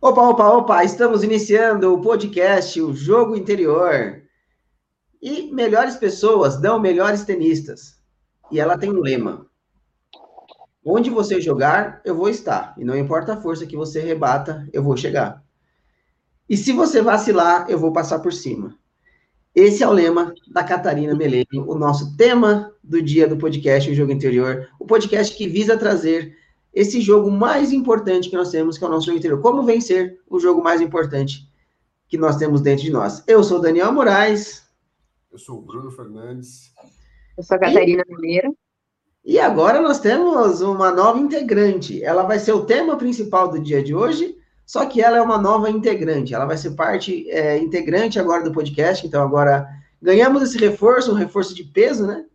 Opa, opa, opa, estamos iniciando o podcast O Jogo Interior. E melhores pessoas dão melhores tenistas. E ela tem um lema: Onde você jogar, eu vou estar. E não importa a força que você rebata, eu vou chegar. E se você vacilar, eu vou passar por cima. Esse é o lema da Catarina Meleni, o nosso tema do dia do podcast O Jogo Interior, o podcast que visa trazer esse jogo mais importante que nós temos, que é o nosso jogo interior. Como vencer o jogo mais importante que nós temos dentro de nós. Eu sou Daniel Moraes. Eu sou o Bruno Fernandes. Eu sou a Catarina e... Mineira. E agora nós temos uma nova integrante. Ela vai ser o tema principal do dia de hoje, só que ela é uma nova integrante. Ela vai ser parte é, integrante agora do podcast. Então agora ganhamos esse reforço, um reforço de peso, né?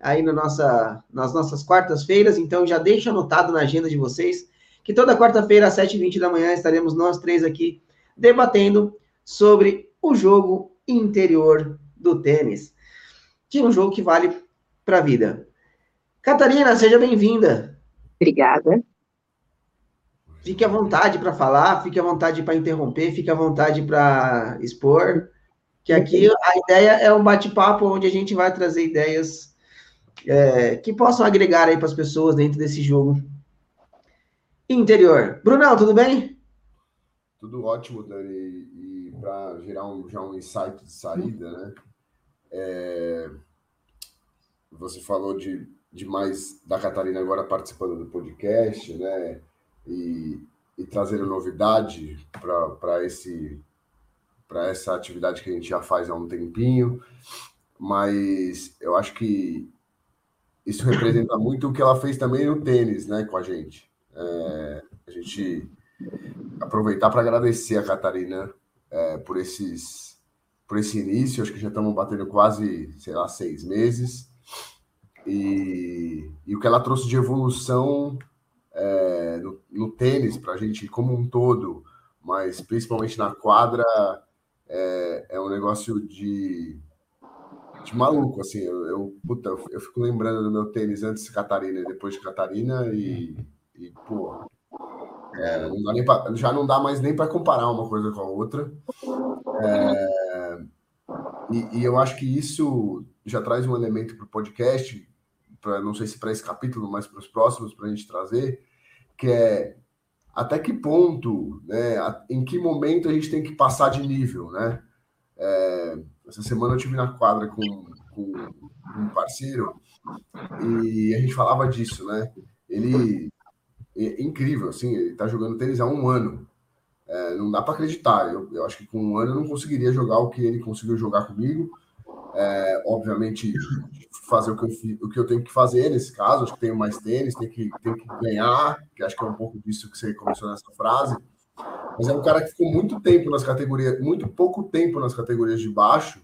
Aí na nossa, nas nossas quartas-feiras, então já deixa anotado na agenda de vocês que toda quarta-feira, às 7h20 da manhã, estaremos nós três aqui debatendo sobre o jogo interior do tênis, que é um jogo que vale para a vida. Catarina, seja bem-vinda. Obrigada. Fique à vontade para falar, fique à vontade para interromper, fique à vontade para expor, que aqui a ideia é um bate-papo onde a gente vai trazer ideias é, que possam agregar aí para as pessoas dentro desse jogo interior. Brunão, tudo bem? Tudo ótimo, Dani. E, para gerar um, já um insight de saída, né? É, você falou de, de mais da Catarina agora participando do podcast, né? E, e trazendo novidade para esse para essa atividade que a gente já faz há um tempinho, mas eu acho que isso representa muito o que ela fez também no tênis, né, com a gente. É, a gente aproveitar para agradecer a Catarina é, por esses por esse início, acho que já estamos batendo quase, sei lá, seis meses. E, e o que ela trouxe de evolução é, no, no, tênis para a gente como um todo, mas principalmente na quadra, é, é um negócio de de maluco, assim. Eu, eu, puta, eu, fico lembrando do meu tênis antes de Catarina e depois de Catarina e, e pô, é, não pra, já não dá mais nem para comparar uma coisa com a outra. É, e, e, eu acho que isso já traz um elemento para o podcast, pra, não sei se para esse capítulo, mas para os próximos, para a gente trazer, que é até que ponto, né, em que momento a gente tem que passar de nível, né? É, essa semana eu tive na quadra com, com, um parceiro e a gente falava disso, né? Ele é incrível, assim, ele tá jogando tênis há um ano. É, não dá para acreditar. Eu, eu, acho que com um ano eu não conseguiria jogar o que ele conseguiu jogar comigo. É, obviamente, fazer o que, eu, o que eu tenho que fazer nesse caso. Acho que tenho mais tênis, tem que, tem que ganhar, que acho que é um pouco disso que você começou nessa frase. Mas é um cara que ficou muito tempo nas categorias, muito pouco tempo nas categorias de baixo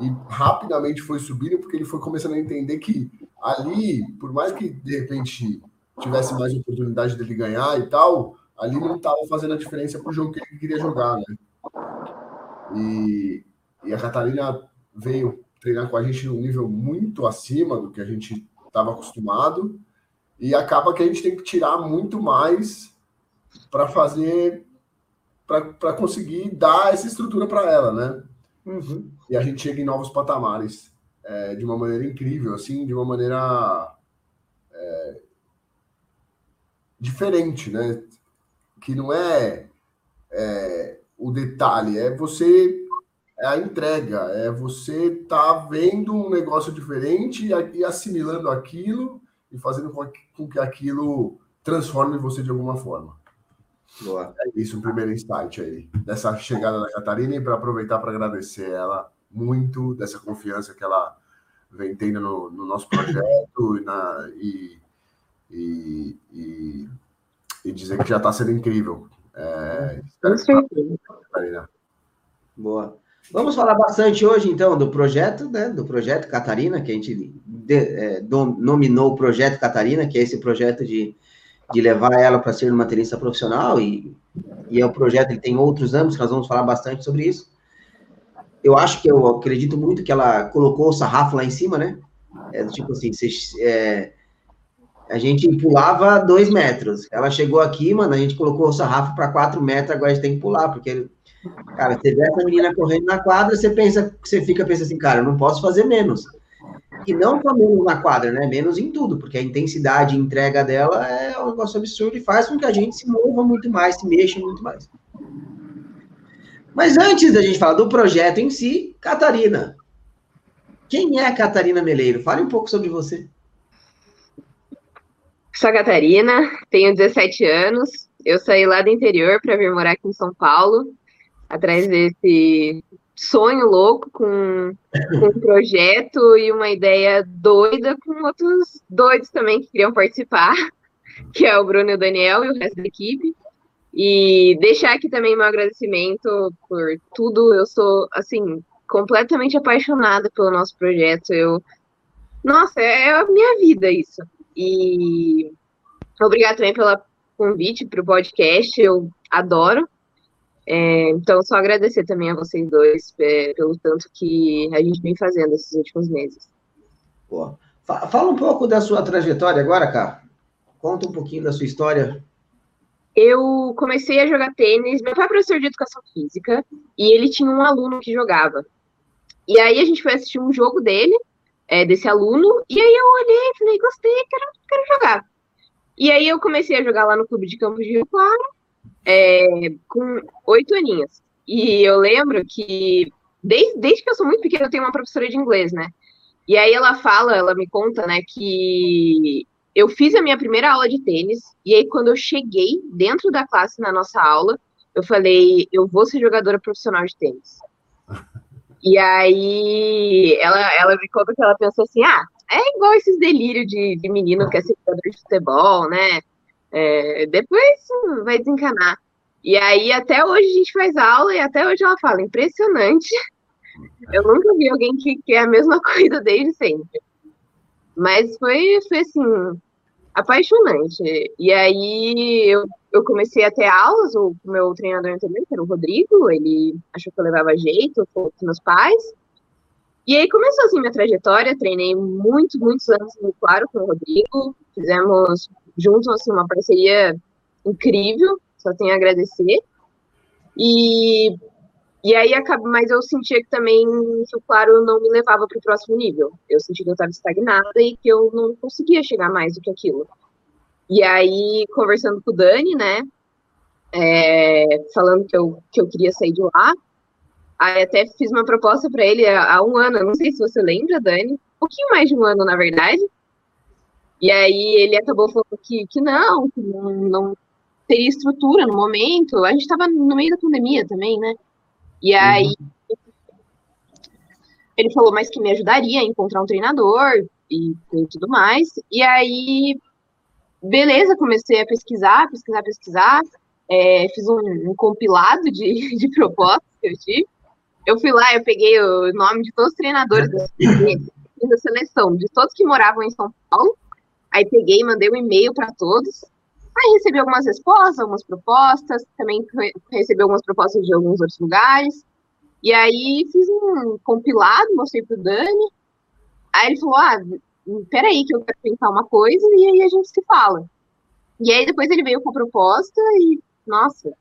e rapidamente foi subindo porque ele foi começando a entender que ali, por mais que de repente tivesse mais oportunidade dele ganhar e tal, ali não estava fazendo a diferença para o jogo que ele queria jogar, né? E, e a Catarina veio treinar com a gente num nível muito acima do que a gente estava acostumado e acaba que a gente tem que tirar muito mais para fazer, para conseguir dar essa estrutura para ela, né? Uhum. E a gente chega em novos patamares é, de uma maneira incrível, assim, de uma maneira é, diferente, né? Que não é, é, o detalhe, é você é a entrega, é você tá vendo um negócio diferente e assimilando aquilo e fazendo com que aquilo transforme você de alguma forma. Boa. É isso, um primeiro insight aí, dessa chegada da Catarina, e para aproveitar para agradecer ela muito dessa confiança que ela vem tendo no, no nosso projeto e, na, e, e, e, e, dizer que já está sendo incrível. É, Catarina. Boa. Vamos falar bastante hoje, então, do projeto, né? Do projeto Catarina, que a gente de, é, nominou o Projeto Catarina, que é esse projeto de de levar ela para ser uma tenista profissional, e, e é o projeto, ele tem outros âmbitos, nós vamos falar bastante sobre isso. Eu acho que eu acredito muito que ela colocou o sarrafo lá em cima, né? É, tipo assim, é, a gente pulava dois metros. Ela chegou aqui, mano, a gente colocou o sarrafo para quatro metros, agora a gente tem que pular, porque, cara, você vê essa menina correndo na quadra, você pensa, você fica pensando assim, cara, eu não posso fazer menos. E não só menos na quadra, né? Menos em tudo, porque a intensidade e entrega dela é um negócio absurdo e faz com que a gente se mova muito mais, se mexa muito mais. Mas antes da gente falar do projeto em si, Catarina. Quem é a Catarina Meleiro? Fale um pouco sobre você. Sou a Catarina, tenho 17 anos. Eu saí lá do interior para vir morar aqui em São Paulo, atrás desse sonho louco com, com um projeto e uma ideia doida com outros doidos também que queriam participar, que é o Bruno e o Daniel e o resto da equipe. E deixar aqui também meu agradecimento por tudo. Eu sou, assim, completamente apaixonada pelo nosso projeto. Eu, nossa, é a minha vida isso. E obrigado também pelo convite para o podcast. Eu adoro. É, então, só agradecer também a vocês dois é, pelo tanto que a gente vem fazendo esses últimos meses. Pô, fala um pouco da sua trajetória agora, cara. Conta um pouquinho da sua história. Eu comecei a jogar tênis. Meu pai é professor de educação física e ele tinha um aluno que jogava. E aí a gente foi assistir um jogo dele, é, desse aluno, e aí eu olhei e falei, gostei, quero, quero jogar. E aí eu comecei a jogar lá no clube de Campos de Rio Claro, é, com oito aninhos. E eu lembro que, desde, desde que eu sou muito pequena, eu tenho uma professora de inglês, né? E aí ela fala, ela me conta, né, que eu fiz a minha primeira aula de tênis, e aí quando eu cheguei dentro da classe na nossa aula, eu falei, eu vou ser jogadora profissional de tênis. E aí ela, ela me conta que ela pensou assim, ah, é igual esses delírios de, de menino que é jogador de futebol, né? É, depois vai desencanar. E aí, até hoje a gente faz aula e até hoje ela fala, impressionante. Eu nunca vi alguém que quer a mesma coisa desde sempre. Mas foi, foi assim, apaixonante. E aí eu, eu comecei a ter aulas, o meu treinador também, que era o Rodrigo, ele achou que eu levava jeito, com meus pais. E aí começou assim minha trajetória, treinei muitos, muitos anos no Claro com o Rodrigo, fizemos juntos, assim, uma parceria incrível, só tenho a agradecer. E, e aí, mas eu sentia que também que o Claro não me levava para o próximo nível. Eu sentia que eu estava estagnada e que eu não conseguia chegar mais do que aquilo. E aí, conversando com o Dani, né, é, falando que eu, que eu queria sair de lá, aí até fiz uma proposta para ele há, há um ano, não sei se você lembra, Dani, um pouquinho mais de um ano, na verdade, e aí ele acabou falando que, que não, que não, não teria estrutura no momento. A gente estava no meio da pandemia também, né? E aí uhum. ele falou mais que me ajudaria a encontrar um treinador e, e tudo mais. E aí, beleza, comecei a pesquisar, pesquisar, pesquisar. É, fiz um, um, compilado de, de propostas que eu tive. Eu fui lá, eu peguei o nome de todos os treinadores da, da seleção, de todos que moravam em São Paulo, Aí peguei e mandei um e-mail para todos. Aí recebi algumas respostas, algumas propostas, também recebi algumas propostas de alguns outros lugares. E aí fiz um compilado, mostrei pro Dani. Aí ele falou: Ah, peraí, que eu quero pensar uma coisa, e aí a gente se fala. E aí depois ele veio com a proposta e, nossa,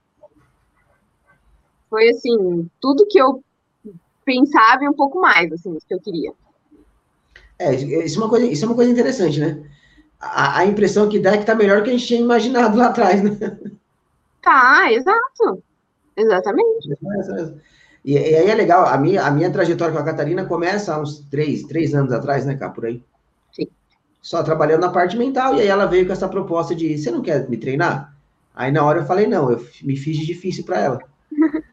foi assim, tudo que eu pensava e um pouco mais, assim, que eu queria. É, isso é uma coisa, isso é uma coisa interessante, né? A, a impressão que dá é que está melhor do que a gente tinha imaginado lá atrás, né? Tá, exato. Exatamente. E, e, aí é legal, a minha, a minha trajetória com a Catarina começa há uns três, três anos atrás, né, cá, por aí. Sim. Só trabalhando na parte mental, e aí ela veio com essa proposta de, você não quer me treinar? Aí na hora eu falei, não, eu me fiz de difícil para ela.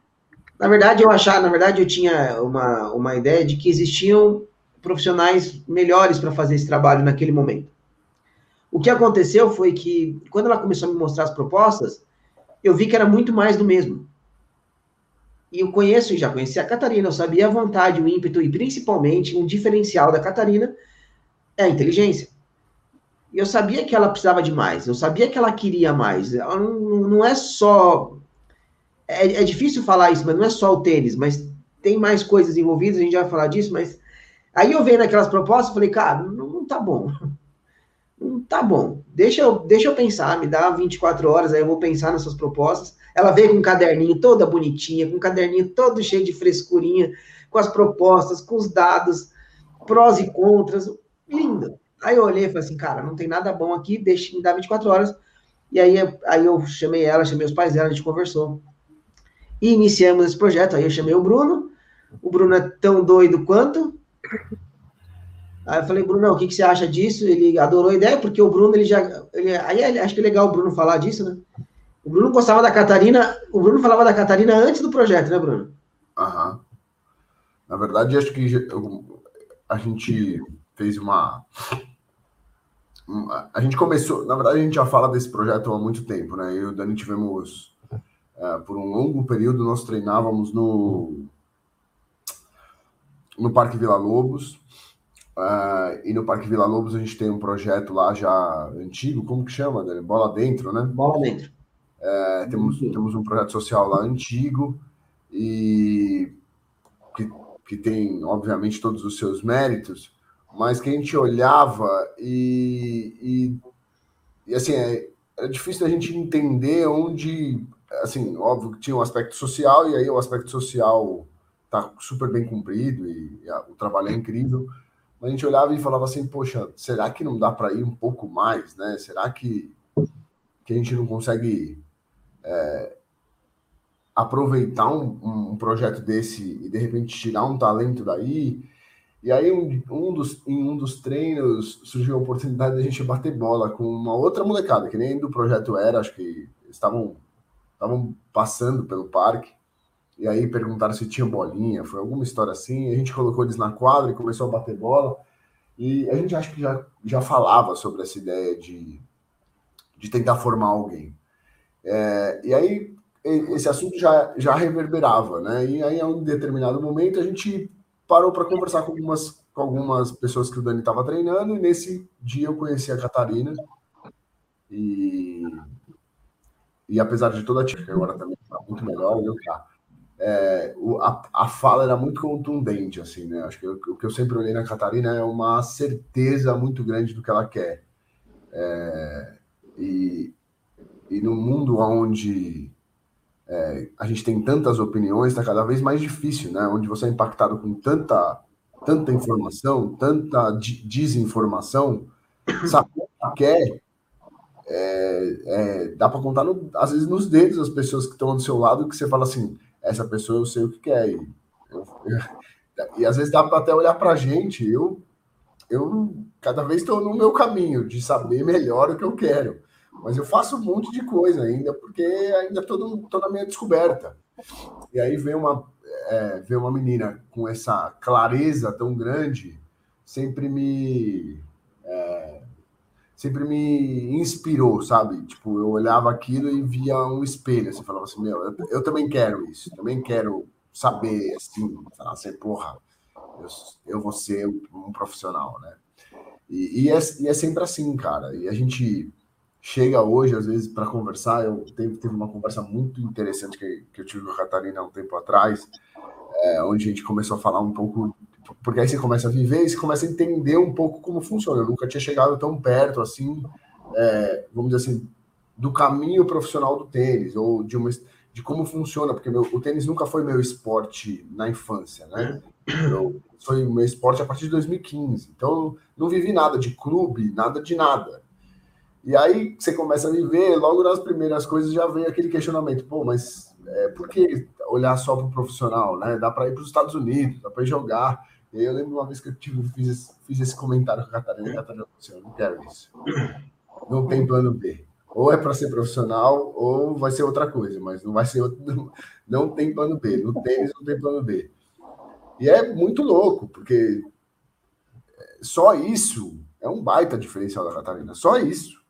na verdade, eu achava, na verdade, eu tinha uma, uma ideia de que existiam profissionais melhores para fazer esse trabalho naquele momento. O que aconteceu foi que, quando ela começou a me mostrar as propostas, eu vi que era muito mais do mesmo. E eu conheço, já conhecia a Catarina, eu sabia a vontade, o ímpeto e principalmente um diferencial da Catarina é a inteligência. E eu sabia que ela precisava de mais, eu sabia que ela queria mais. Ela não, não é só. É, é difícil falar isso, mas não é só o tênis, mas tem mais coisas envolvidas, a gente já vai falar disso, mas. Aí eu vendo aquelas propostas, falei, cara, não, não tá bom tá bom, deixa eu, deixa eu pensar, me dá 24 horas, aí eu vou pensar nessas propostas. Ela veio com um caderninho toda bonitinha, com um caderninho todo cheio de frescurinha, com as propostas, com os dados, prós e contras, lindo. Aí eu olhei e falei assim, cara, não tem nada bom aqui, deixa me dar 24 horas. E aí, aí eu chamei ela, chamei os pais dela, a gente conversou. E iniciamos esse projeto. Aí eu chamei o Bruno. O Bruno é tão doido quanto. Aí eu falei, Bruno, o que, que você acha disso? Ele adorou a ideia, porque o Bruno, ele já. Ele, aí acho que é legal o Bruno falar disso, né? O Bruno gostava da Catarina. O Bruno falava da Catarina antes do projeto, né, Bruno? Aham. Na verdade, acho que a gente fez uma. A gente começou. Na verdade, a gente já fala desse projeto há muito tempo, né? Eu e o Dani tivemos. É, por um longo período, nós treinávamos no. No Parque Vila Lobos. Uh, e no Parque Vila Lobos a gente tem um projeto lá já antigo, como que chama? Dani? Bola Dentro, né? Bola Dentro. É, temos, temos um projeto social lá antigo e que, que tem, obviamente, todos os seus méritos, mas que a gente olhava e, e, e assim, é, era difícil a gente entender onde, assim, óbvio que tinha um aspecto social, e aí o aspecto social tá super bem cumprido e, e a, o trabalho é incrível, a gente olhava e falava assim, poxa, será que não dá para ir um pouco mais, né? Será que, que a gente não consegue é, aproveitar um, um, projeto desse e de repente tirar um talento daí. E aí, um, um dos, em um dos treinos, surgiu a oportunidade de a gente bater bola com uma outra molecada, que nem do projeto era, acho que estavam, estavam passando pelo parque. E aí perguntaram se tinha bolinha, foi alguma história assim. A gente colocou eles na quadra e começou a bater bola. E a gente acho que já, já falava sobre essa ideia de, de tentar formar alguém. É, e aí esse assunto já, já reverberava, né? E aí, a um determinado momento, a gente parou para conversar com algumas, com algumas pessoas que o Dani estava treinando, e nesse dia eu conheci a Catarina. E, e apesar de toda a típica, agora também está muito melhor, viu, tá? É, a, a fala era muito contundente, assim, né? Acho que eu, o que eu sempre olhei na Catarina é uma certeza muito grande do que ela quer. É, e, e no mundo onde é, a gente tem tantas opiniões, está cada vez mais difícil, né? Onde você é impactado com tanta, tanta informação, tanta desinformação, saber o que quer, é, é, dá para contar, no, às vezes, nos dedos as pessoas que estão do seu lado, que você fala assim, essa pessoa eu sei o que quer. E, eu, e às vezes dá para até olhar para a gente, eu, eu cada vez estou no meu caminho de saber melhor o que eu quero. Mas eu faço um monte de coisa ainda, porque ainda estou na minha descoberta. E aí vem uma, é, vem uma menina com essa clareza tão grande, sempre me. É, sempre me inspirou, sabe? Tipo, eu olhava aquilo e via um espelho, assim, falava assim, meu, eu, eu também quero isso, também quero saber, assim, falar assim, porra, eu, eu vou ser um profissional, né? E, e, é, e é sempre assim, cara. E a gente chega hoje, às vezes, para conversar. Eu teve, teve uma conversa muito interessante que, que eu tive com a Catarina há um tempo atrás, é, onde a gente começou a falar um pouco. Porque aí você começa a viver e você começa a entender um pouco como funciona. Eu nunca tinha chegado tão perto assim, é, vamos dizer assim, do caminho profissional do tênis, ou de, uma, de como funciona, porque meu, o tênis nunca foi meu esporte na infância, né? Eu, foi meu esporte a partir de 2015. Então, não vivi nada de clube, nada de nada. E aí você começa a viver, logo nas primeiras coisas já vem aquele questionamento, pô, mas é, por que olhar só para o profissional, né? Dá para ir para os Estados Unidos, dá para jogar. E aí eu lembro uma vez que eu tive, fiz, fiz esse comentário com a Catarina, e a Catarina falou assim, eu não quero isso. Não tem plano B. Ou é para ser profissional, ou vai ser outra coisa, mas não vai ser outro, não, não tem plano B. No tênis não tem plano B. E é muito louco, porque só isso é um baita diferencial da Catarina. Só isso.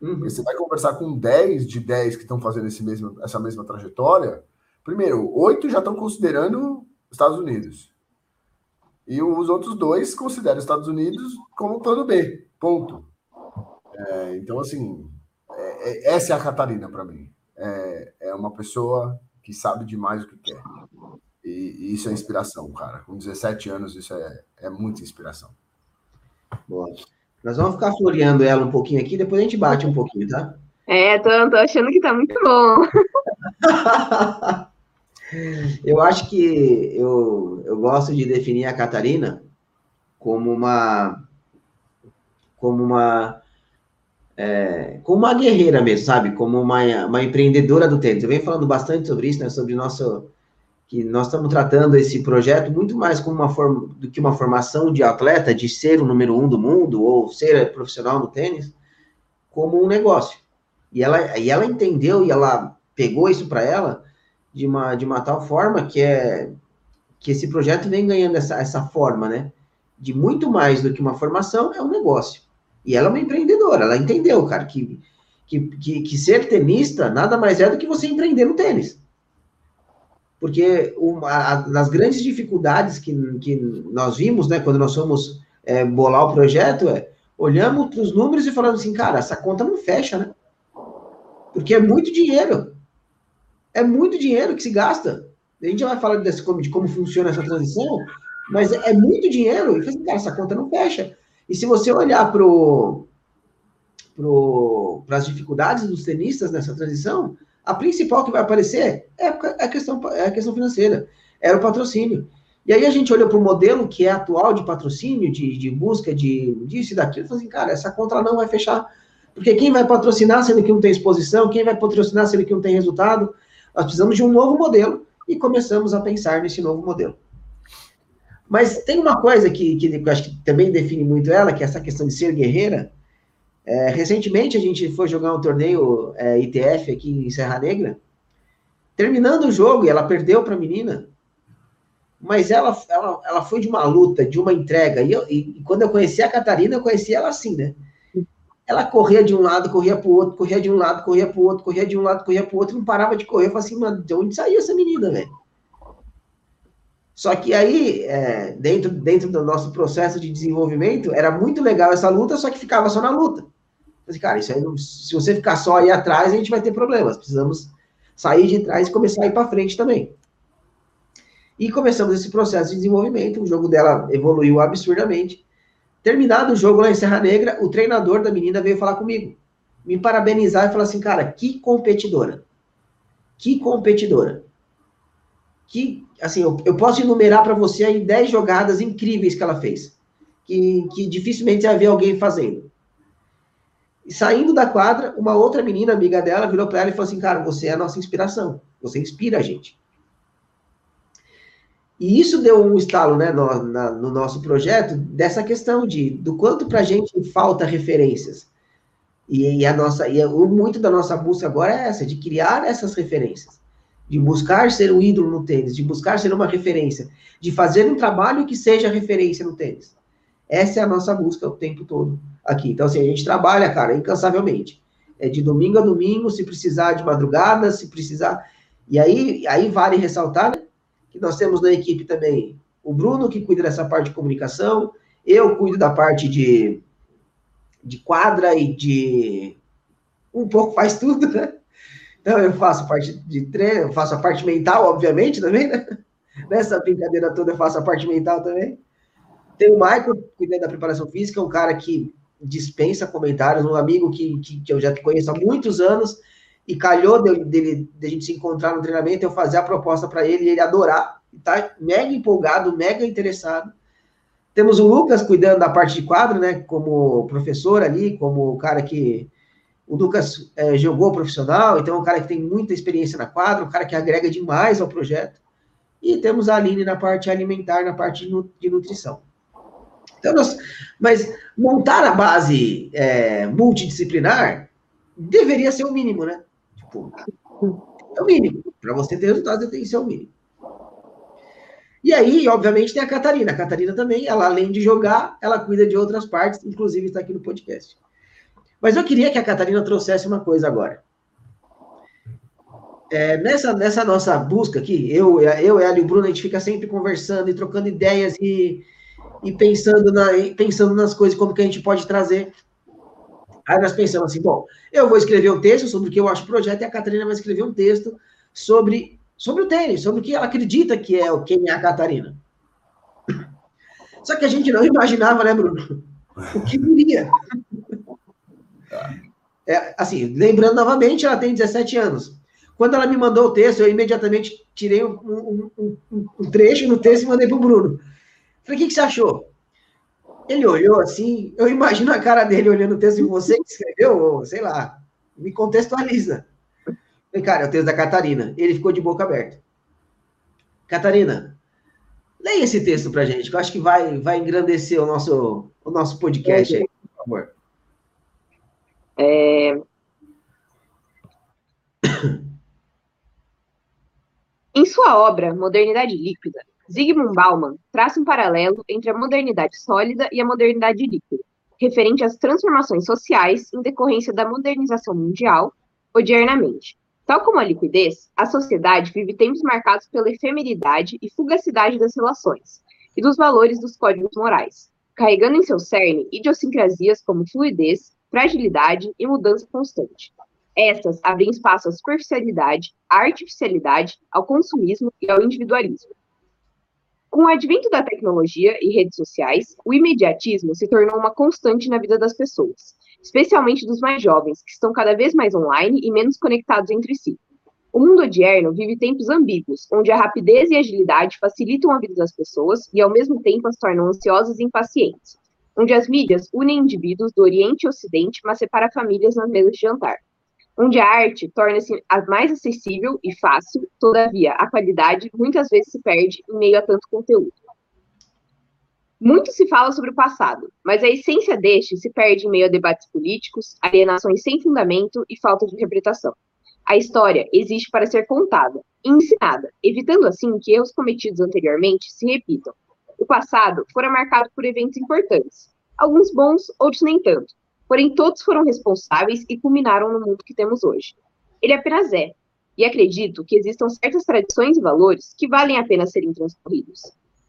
Uhum. Você vai conversar com 10 de 10 que estão fazendo esse mesmo, essa mesma trajetória. Primeiro, oito já estão considerando Estados Unidos. E os outros dois consideram Estados Unidos como plano B. Ponto. É, então, assim, é, é, essa é a Catarina para mim. É, é, uma pessoa que sabe demais o que quer. E, e, isso é inspiração, cara. Com 17 anos, isso é, é muita inspiração. Boa. Nós vamos ficar floreando ela um pouquinho aqui, depois a gente bate um pouquinho, tá? É, tô, tô achando que tá muito bom. eu acho que eu, eu gosto de definir a Catarina como uma como uma é, como uma guerreira mesmo, sabe? Como uma, uma empreendedora do tênis. Eu venho falando bastante sobre isso, né? Sobre nosso que nós estamos tratando esse projeto muito mais como uma forma do que uma formação de atleta, de ser o número um do mundo ou ser profissional no tênis, como um negócio. E ela, e ela entendeu e ela pegou isso para ela de uma, de uma tal forma que é que esse projeto vem ganhando essa, essa forma, né? De muito mais do que uma formação, é um negócio. E ela é uma empreendedora, ela entendeu, cara, que, que, que, que ser tenista nada mais é do que você empreender no tênis. Porque uma das grandes dificuldades que, que nós vimos, né, quando nós fomos é, bolar o projeto, é olhamos para os números e falamos assim, cara, essa conta não fecha, né? Porque é muito dinheiro. É muito dinheiro que se gasta. A gente já vai falar desse, de como funciona essa transição, mas é, muito dinheiro. E assim, cara, essa conta não fecha. E se você olhar para pro, as dificuldades dos tenistas nessa transição, a principal que vai aparecer é a questão, é a questão financeira, era o patrocínio. E aí a gente olhou para o modelo que é atual de patrocínio, de, de busca de disso e daquilo, e falou assim, cara, essa conta não vai fechar, porque quem vai patrocinar sendo que não tem exposição, quem vai patrocinar sendo que não tem resultado, nós precisamos de um novo modelo, e começamos a pensar nesse novo modelo. Mas tem uma coisa que, que eu acho que também define muito ela, que é essa questão de ser guerreira. É, recentemente a gente foi jogar um torneio é, ITF aqui em Serra Negra. Terminando o jogo, e ela perdeu para a menina, mas ela, ela, ela foi de uma luta, de uma entrega. E, eu, e, quando eu conheci a Catarina, eu conheci ela assim, né? Ela corria de um lado, corria para o outro, corria de um lado, corria para o outro, corria de um lado, corria para o outro, não parava de correr. Eu falei assim, mano, de onde saiu essa menina, velho? Só que aí, é, dentro, dentro do nosso processo de desenvolvimento, era muito legal essa luta, só que ficava só na luta. Falei, cara, isso aí, se você ficar só aí atrás, a gente vai ter problemas. Precisamos sair de trás e começar a ir para frente também. E começamos esse processo de desenvolvimento. O jogo dela evoluiu absurdamente. Terminado o jogo lá em Serra Negra, o treinador da menina veio falar comigo, me parabenizar e falar assim, cara, que competidora. Que competidora que, assim, eu, eu posso enumerar para você aí 10 jogadas incríveis que ela fez, que, que dificilmente vai ver alguém fazendo. E saindo da quadra, uma outra menina, amiga dela, virou para ela e falou assim: Cara, você é a nossa inspiração, você inspira a gente. E isso deu um estalo né, no, na, no nosso projeto dessa questão de do quanto para a gente falta referências. E, e a nossa, e muito da nossa busca agora é essa, de criar essas referências de buscar ser um ídolo no tênis, de buscar ser uma referência, de fazer um trabalho que seja referência no tênis. Essa é a nossa busca o tempo todo aqui. Então, assim, a gente trabalha, cara, incansavelmente. É de domingo a domingo, se precisar de madrugada, se precisar. E aí, aí vale ressaltar né, que nós temos na equipe também o Bruno, que cuida dessa parte de comunicação, eu cuido da parte de, de quadra e de. Um pouco faz tudo, né? Então, eu faço parte de treino, faço a parte mental, obviamente, também, né? Nessa brincadeira toda, eu faço a parte mental também. Tem o Michael, cuidando da preparação física, um cara que dispensa comentários, um amigo que, que, que eu já conheço há muitos anos, e calhou dele, dele, de a gente se encontrar no treinamento, eu fazer a proposta para ele, e ele adorar, tá mega empolgado, mega interessado. Temos o Lucas cuidando da parte de quadro, né, como professor ali, como o cara que o Lucas é, jogou profissional, então é um cara que tem muita experiência na quadra, um cara que agrega demais ao projeto. E temos a Aline na parte alimentar, na parte de nutrição. Então, nós, mas montar a base é, multidisciplinar deveria ser o mínimo, né? Tipo, é o mínimo. Para você ter resultados, tem que ser o mínimo. E aí, obviamente, tem a Catarina. A Catarina também, ela além de jogar, ela cuida de outras partes, inclusive está aqui no podcast. Mas eu queria que a Catarina trouxesse uma coisa agora. É, nessa, nessa nossa busca aqui, eu, eu, ela e o Bruno, a gente fica sempre conversando e trocando ideias e, e pensando, na, pensando nas coisas, como que a gente pode trazer. Aí nós pensamos assim, bom, eu vou escrever um texto sobre o que eu acho o projeto e a Catarina vai escrever um texto sobre, sobre o tênis, sobre o que ela acredita que é o quem é a Catarina. Só que a gente não imaginava, né, Bruno? O que viria? É, assim, lembrando novamente, ela tem 17 anos. Quando ela me mandou o texto, eu imediatamente tirei um, um, um, um trecho no texto e mandei para o Bruno. Falei, o que, que você achou? Ele olhou assim, eu imagino a cara dele olhando o texto e você que escreveu, ou sei lá, me contextualiza. Falei, cara, é o texto da Catarina. Ele ficou de boca aberta. Catarina, leia esse texto para gente, que eu acho que vai, vai engrandecer o nosso, o nosso podcast aí, por favor. É... Em sua obra Modernidade Líquida, Zygmunt Bauman traça um paralelo entre a modernidade sólida e a modernidade líquida, referente às transformações sociais em decorrência da modernização mundial odiernamente. Tal como a liquidez, a sociedade vive tempos marcados pela efemeridade e fugacidade das relações e dos valores dos códigos morais, carregando em seu cerne idiosincrasias como fluidez, fragilidade e mudança constante. Estas abrem espaço à superficialidade, à artificialidade, ao consumismo e ao individualismo. Com o advento da tecnologia e redes sociais, o imediatismo se tornou uma constante na vida das pessoas, especialmente dos mais jovens, que estão cada vez mais online e menos conectados entre si. O mundo odierno vive tempos ambíguos, onde a rapidez e a agilidade facilitam a vida das pessoas e, ao mesmo tempo, as tornam ansiosas e impacientes, onde as mídias unem indivíduos do Oriente e Ocidente, mas separa famílias nas mesas de jantar onde a arte torna-se mais acessível e fácil, todavia, a qualidade muitas vezes se perde em meio a tanto conteúdo. Muito se fala sobre o passado, mas a essência deste se perde em meio a debates políticos, alienações sem fundamento e falta de interpretação. A história existe para ser contada e ensinada, evitando assim que erros cometidos anteriormente se repitam. O passado fora marcado por eventos importantes, alguns bons, outros nem tanto, porém todos foram responsáveis e culminaram no mundo que temos hoje. Ele apenas é, e acredito que existam certas tradições e valores que valem a pena serem transcorridos.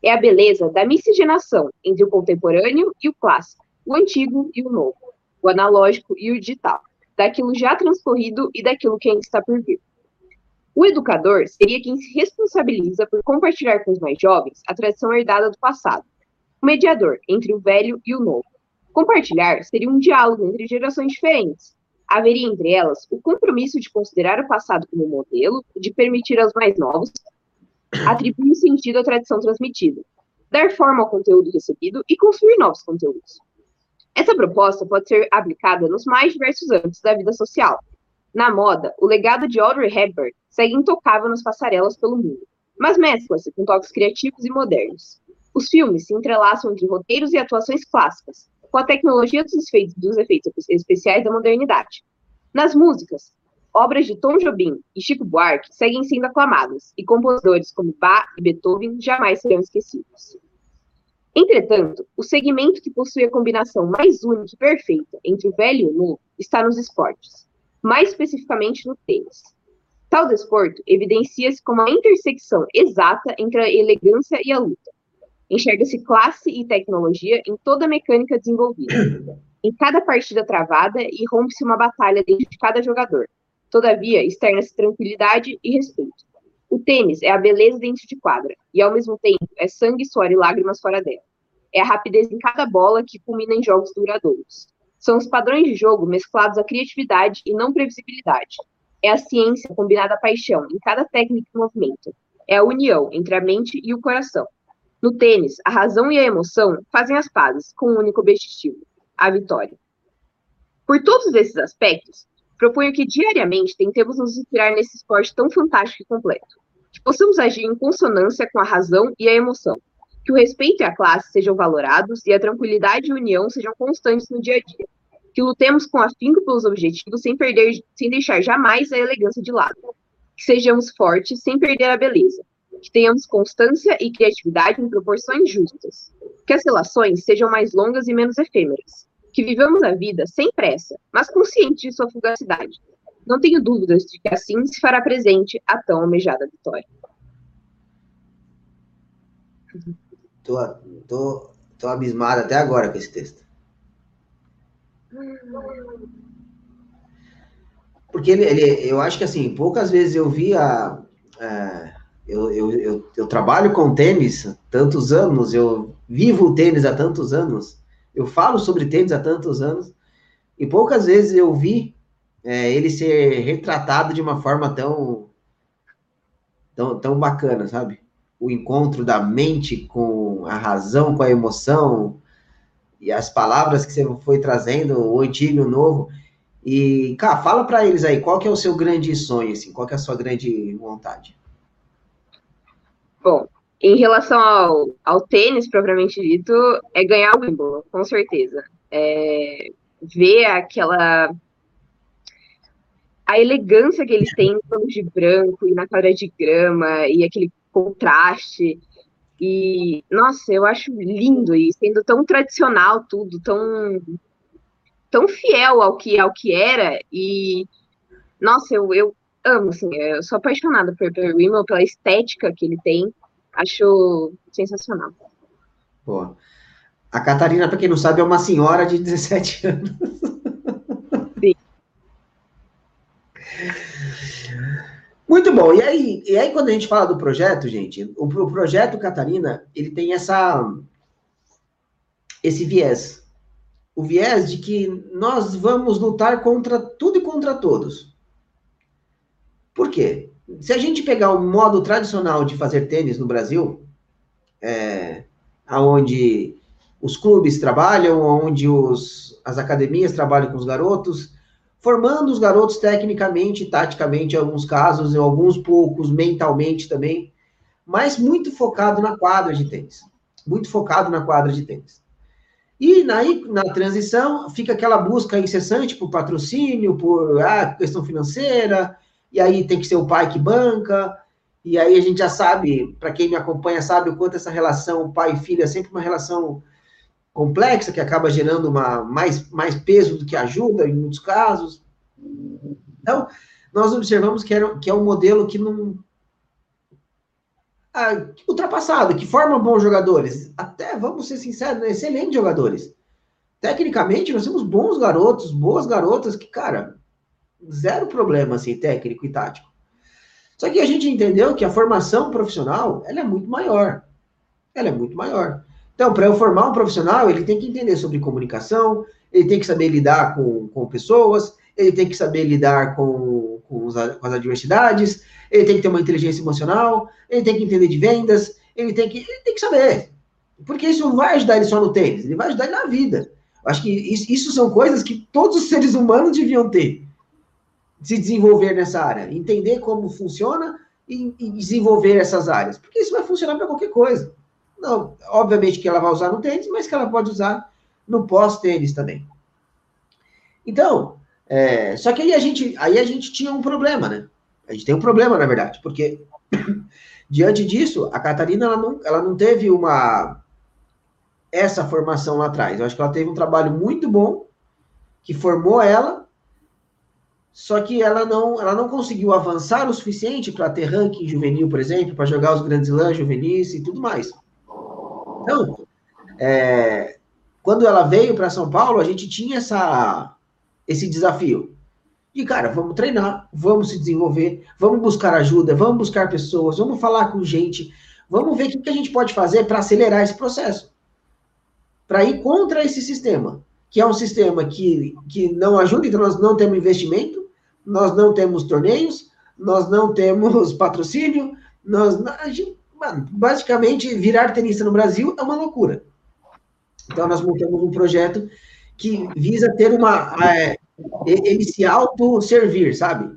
É a beleza da miscigenação entre o contemporâneo e o clássico, o antigo e o novo, o analógico e o digital, daquilo já transcorrido e daquilo que ainda está por vir. O educador seria quem se responsabiliza por compartilhar com os mais jovens a tradição herdada do passado, o mediador entre o velho e o novo, Compartilhar seria um diálogo entre gerações diferentes. Haveria entre elas o compromisso de considerar o passado como modelo, de permitir aos mais novos atribuir sentido à tradição transmitida, dar forma ao conteúdo recebido e construir novos conteúdos. Essa proposta pode ser aplicada nos mais diversos âmbitos da vida social. Na moda, o legado de Audrey Hepburn segue intocável nas passarelas pelo mundo, mas mescla-se com toques criativos e modernos. Os filmes se entrelaçam entre roteiros e atuações clássicas, com a tecnologia dos efeitos, dos efeitos especiais da modernidade. Nas músicas, obras de Tom Jobim e Chico Buarque seguem sendo aclamadas, e compositores como Bach e Beethoven jamais serão esquecidos. Entretanto, o segmento que possui a combinação mais única e perfeita entre o velho e o novo está nos esportes, mais especificamente no tênis. Tal desporto evidencia-se como a intersecção exata entre a elegância e a luta, Enxerga-se classe e tecnologia em toda a mecânica desenvolvida. Em cada partida travada, irrompe-se uma batalha dentro de cada jogador. Todavia, externa-se tranquilidade e respeito. O tênis é a beleza dentro de quadra, e ao mesmo tempo é sangue, suor e lágrimas fora dela. É a rapidez em cada bola que culmina em jogos duradouros. São os padrões de jogo mesclados à criatividade e não previsibilidade. É a ciência combinada à paixão em cada técnica e movimento. É a união entre a mente e o coração. No tênis, a razão e a emoção fazem as pazes com um único objetivo, a vitória. Por todos esses aspectos, proponho que diariamente tentemos nos inspirar nesse esporte tão fantástico e completo, que possamos agir em consonância com a razão e a emoção, que o respeito e a classe sejam valorados e a tranquilidade e a união sejam constantes no dia a dia, que lutemos com afinco pelos objetivos sem perder, sem deixar jamais a elegância de lado, que sejamos fortes sem perder a beleza, que tenhamos constância e criatividade em proporções justas, que as relações sejam mais longas e menos efêmeras, que vivamos a vida sem pressa, mas conscientes de sua fugacidade. Não tenho dúvidas de que assim se fará presente a tão almejada vitória. Tô, tô, tô abismado até agora com esse texto. Porque ele, ele, eu acho que assim, poucas vezes eu vi a, a eu, eu, eu, eu, trabalho com tênis há tantos anos, eu vivo o tênis há tantos anos, eu falo sobre tênis há tantos anos, e poucas vezes eu vi é, ele ser retratado de uma forma tão, tão, tão bacana, sabe? O encontro da mente com a razão, com a emoção, e as palavras que você foi trazendo, o antigo o novo. E, cara, fala para eles aí, qual que é o seu grande sonho, assim, qual que é a sua grande vontade? Bom, em relação ao, ao tênis, propriamente dito, é ganhar o Wimbledon, com certeza. É, ver aquela... A elegância que eles têm no de branco e na quadra de grama, e aquele contraste. E, nossa, eu acho lindo e sendo tão tradicional tudo, tão tão fiel ao que ao que era e nossa, eu, eu amo, assim, eu sou apaixonada por, por Rimmel, pela estética que ele tem, acho sensacional. Boa. A Catarina, para quem não sabe, é uma senhora de 17 anos. Sim. Muito bom. E aí, e aí, quando a gente fala do projeto, gente, o, o projeto Catarina, ele tem essa esse viés o viés de que nós vamos lutar contra tudo e contra todos. Por quê? Se a gente pegar o modo tradicional de fazer tênis no Brasil, é, onde os clubes trabalham, onde os, as academias trabalham com os garotos, formando os garotos tecnicamente, taticamente, em alguns casos, em alguns poucos, mentalmente também, mas muito focado na quadra de tênis. Muito focado na quadra de tênis. E na, na transição fica aquela busca incessante por patrocínio, por ah, questão financeira, e aí tem que ser o pai que banca, e aí a gente já sabe, para quem me acompanha, sabe o quanto essa relação pai e filho é sempre uma relação complexa, que acaba gerando uma, mais, mais peso do que ajuda em muitos casos. Então, nós observamos que, era, que é um modelo que não, ah, ultrapassado, que forma bons jogadores. Até, vamos ser sinceros, né? excelentes jogadores. Tecnicamente, nós temos bons garotos, boas garotas, que, cara, zero problema, assim, técnico e tático. Só que a gente entendeu que a formação profissional, ela é muito maior. Ela é muito maior. Então, para eu formar um profissional, ele tem que entender sobre comunicação, ele tem que saber lidar com, com pessoas, ele tem que saber lidar com, com, os, com as adversidades, ele tem que ter uma inteligência emocional, ele tem que entender de vendas, ele tem que, ele tem que saber. Porque isso não vai ajudar ele só no tênis, ele vai ajudar ele na vida. Acho que isso, isso são coisas que todos os seres humanos deviam ter. Se desenvolver nessa área, entender como funciona e, e desenvolver essas áreas. Porque isso vai funcionar para qualquer coisa. Não, obviamente que ela vai usar no tênis, mas que ela pode usar no pós-tênis também. Então, é, só que aí a gente, aí a gente tinha um problema, né? A gente tem um problema, na verdade, porque diante disso, a Catarina ela não, ela não teve uma essa formação lá atrás. Eu acho que ela teve um trabalho muito bom que formou ela, só que ela não, ela não conseguiu avançar o suficiente para ter ranking juvenil, por exemplo, para jogar os grandes lãs juvenis e tudo mais. Então, é, quando ela veio para São Paulo, a gente tinha essa, esse desafio. E, cara, vamos treinar, vamos se desenvolver, vamos buscar ajuda, vamos buscar pessoas, vamos falar com gente, vamos ver o que a gente pode fazer para acelerar esse processo. Para ir contra esse sistema, que é um sistema que, que não ajuda, então nós não temos investimento, nós não temos torneios, nós não temos patrocínio, nós, gente, mano, basicamente, virar tenista no Brasil é uma loucura. Então, nós montamos um projeto que visa ter uma. É, ele se auto-servir, sabe?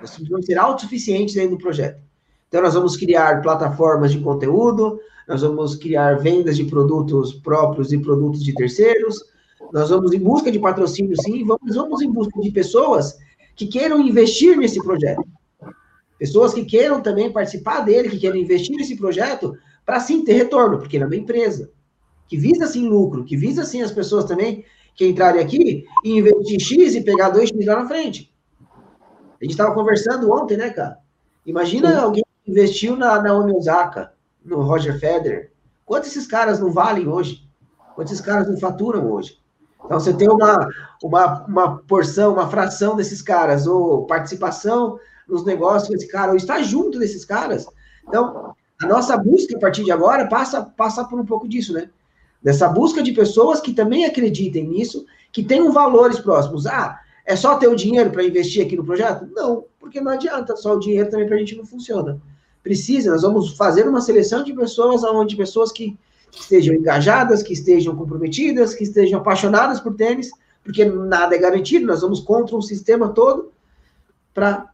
Nós precisamos ser autossuficientes dentro do projeto. Então, nós vamos criar plataformas de conteúdo, nós vamos criar vendas de produtos próprios e produtos de terceiros, nós vamos em busca de patrocínio, sim, vamos, vamos em busca de pessoas que queiram investir nesse projeto. Pessoas que queiram também participar dele, que queiram investir nesse projeto para sim ter retorno, porque ele é uma empresa que visa sim lucro, que visa sim as pessoas também que entrarem aqui e investir X e pegar 2X lá na frente. A gente estava conversando ontem, né, cara? Imagina Sim. alguém que investiu na Naomi Osaka, no Roger Federer. Quantos esses caras não valem hoje? Quantos esses caras não faturam hoje? Então, você tem uma, uma, uma porção, uma fração desses caras, ou participação nos negócios desse cara, ou estar junto desses caras. Então, a nossa busca a partir de agora passa, passa por um pouco disso, né? dessa busca de pessoas que também acreditem nisso, que tenham valores próximos. Ah, é só ter o dinheiro para investir aqui no projeto? Não, porque não adianta, só o dinheiro também para a gente não funciona. Precisa, nós vamos fazer uma seleção de pessoas, onde pessoas que, que estejam engajadas, que estejam comprometidas, que estejam apaixonadas por tênis, porque nada é garantido, nós vamos contra um sistema todo para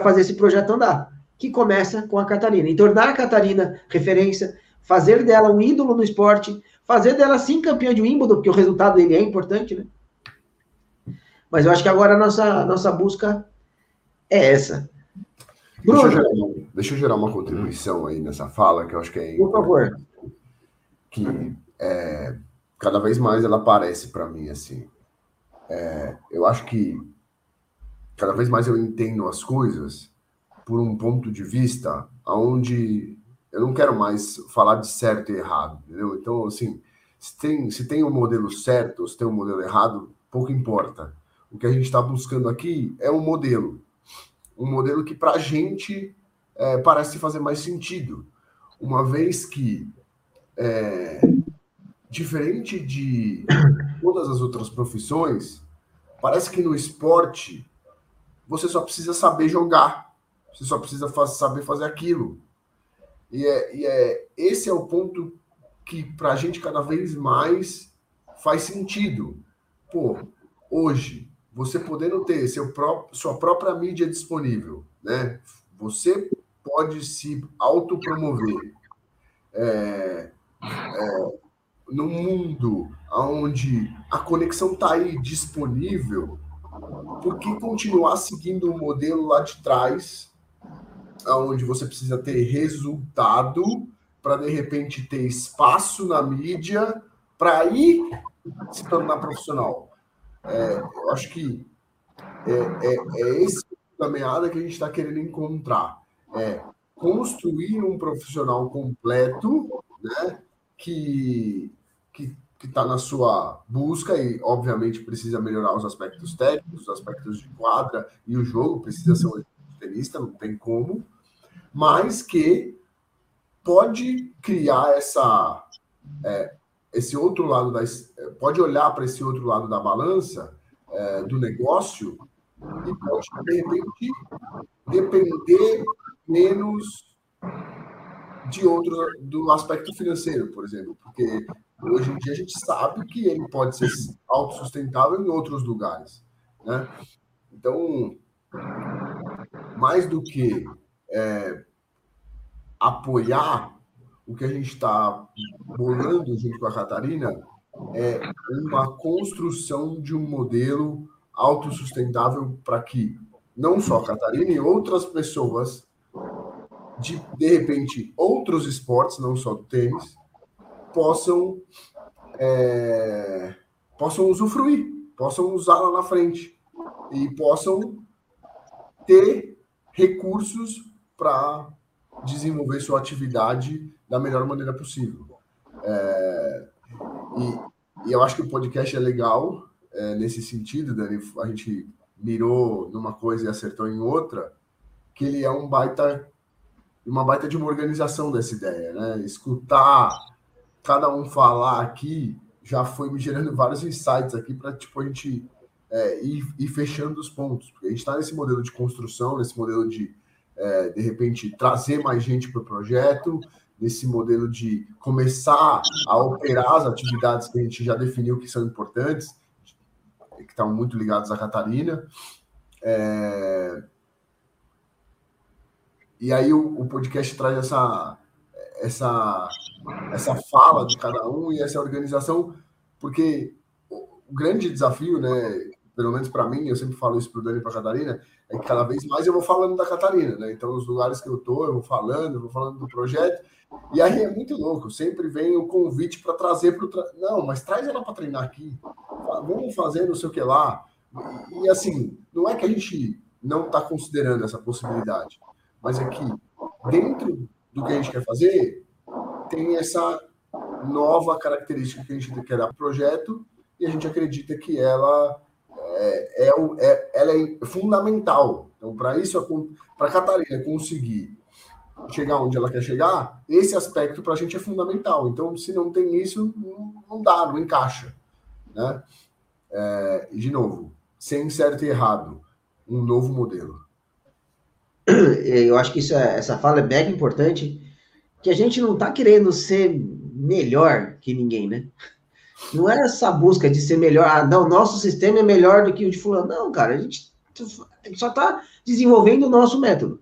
fazer esse projeto andar, que começa com a Catarina, e tornar a Catarina referência, fazer dela um ídolo no esporte, fazer dela sim campeã de Wimbledon, porque o resultado dele é importante, né? Mas eu acho que agora a nossa, nossa busca é essa. Bruno, deixa, eu gerar, deixa eu gerar uma contribuição aí nessa fala, que eu acho que é. Por favor. Que é, cada vez mais ela aparece para mim assim. É, eu acho que cada vez mais eu entendo as coisas por um ponto de vista onde eu não quero mais falar de certo e errado, entendeu? Então, assim, se tem, se tem um modelo certo ou se tem um modelo errado, pouco importa. O que a gente está buscando aqui é um modelo. Um modelo que, para a gente, é, parece fazer mais sentido. Uma vez que, é, diferente de todas as outras profissões, parece que no esporte você só precisa saber jogar. Você só precisa saber fazer aquilo. E, é, e é, esse é o ponto que para a gente cada vez mais faz sentido. Pô, hoje, você podendo ter seu próprio, sua própria mídia disponível, né? Você pode se autopromover. É, é, no mundo onde a conexão está aí disponível, por que continuar seguindo o modelo lá de trás onde você precisa ter resultado para de repente ter espaço na mídia para ir se tornar profissional. É, eu acho que é, é, é esse a meada que a gente está querendo encontrar. É construir um profissional completo, né, que que está na sua busca e, obviamente, precisa melhorar os aspectos técnicos, os aspectos de quadra e o jogo precisa ser um tenista, não tem como, mas que pode criar essa é, esse outro lado da pode olhar para esse outro lado da balança é, do negócio e pode de repente depender menos de outro do aspecto financeiro, por exemplo, porque hoje em dia a gente sabe que ele pode ser autossustentável em outros lugares, né? Então, mais do que é, apoiar o que a gente está bolando junto com a Catarina é uma construção de um modelo autossustentável para que não só a Catarina e outras pessoas de de repente outros esportes, não só do tênis, possam é, possam usufruir, possam usar lá na frente e possam ter recursos para desenvolver sua atividade da melhor maneira possível. É, e, e, eu acho que o podcast é legal é, nesse sentido, Dani. A gente mirou numa coisa e acertou em outra, que ele é um baita, uma baita de uma organização dessa ideia, né? Escutar cada um falar aqui já foi me gerando vários insights aqui para tipo a gente é, ir, ir fechando os pontos, porque a gente está nesse modelo de construção, nesse modelo de é, de repente, trazer mais gente para o projeto, nesse modelo de começar a operar as atividades que a gente já definiu que são importantes, que estão muito ligados à Catarina. É... E aí o, o, podcast traz essa, essa, essa fala de cada um e essa organização, porque o, grande desafio, né, pelo menos para mim, eu sempre falo isso para o Dani e para a Catarina, é que cada vez mais eu vou falando da Catarina, né? Então, os lugares que eu tô, eu vou falando, eu vou falando do projeto, e aí é muito louco, sempre vem o convite para trazer para o. Tra... Não, mas traz ela para treinar aqui, vamos fazer não sei o que lá. E assim, não é que a gente não está considerando essa possibilidade, mas é que dentro do que a gente quer fazer, tem essa nova característica que a gente quer dar para o projeto, e a gente acredita que ela é, é, é, ela é fundamental. Então, para isso, para a Catarina conseguir chegar onde ela quer chegar, esse aspecto para a gente é fundamental. Então, se não tem isso, não dá, não encaixa. Né? É, de novo, sem certo e errado, um novo modelo. Eu acho que isso é, essa fala é mega importante, que a gente não está querendo ser melhor que ninguém, né? Não é essa busca de ser melhor, ah, não, nosso sistema é melhor do que o de fulano. Não, cara, a gente só está desenvolvendo o nosso método.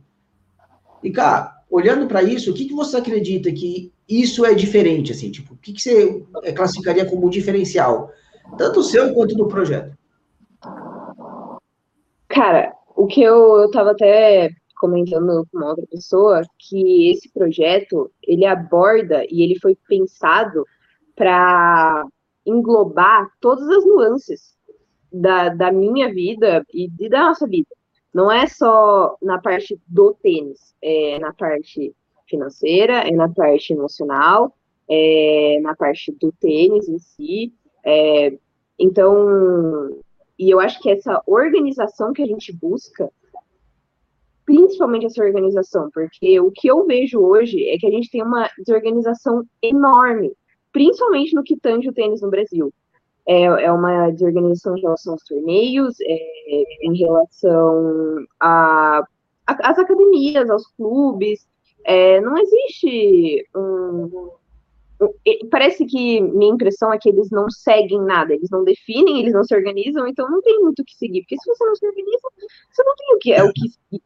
E, cara, olhando para isso, o que, que você acredita que isso é diferente, assim, tipo, o que, que você classificaria como diferencial, tanto o seu quanto do projeto? Cara, o que eu, eu tava até comentando com uma outra pessoa, que esse projeto, ele aborda e ele foi pensado para englobar todas as nuances da, da minha vida e da nossa vida. Não é só na parte do tênis, é na parte financeira, é na parte emocional, é na parte do tênis em si. É, então, e eu acho que essa organização que a gente busca, principalmente essa organização, porque o que eu vejo hoje é que a gente tem uma desorganização enorme, principalmente no que tange o tênis no Brasil é, é uma desorganização em relação aos torneios, é, em relação às academias, aos clubes. É, não existe um, Parece que minha impressão é que eles não seguem nada, eles não definem, eles não se organizam, então não tem muito o que seguir, porque se você não se organiza, você não tem o que, é o que seguir.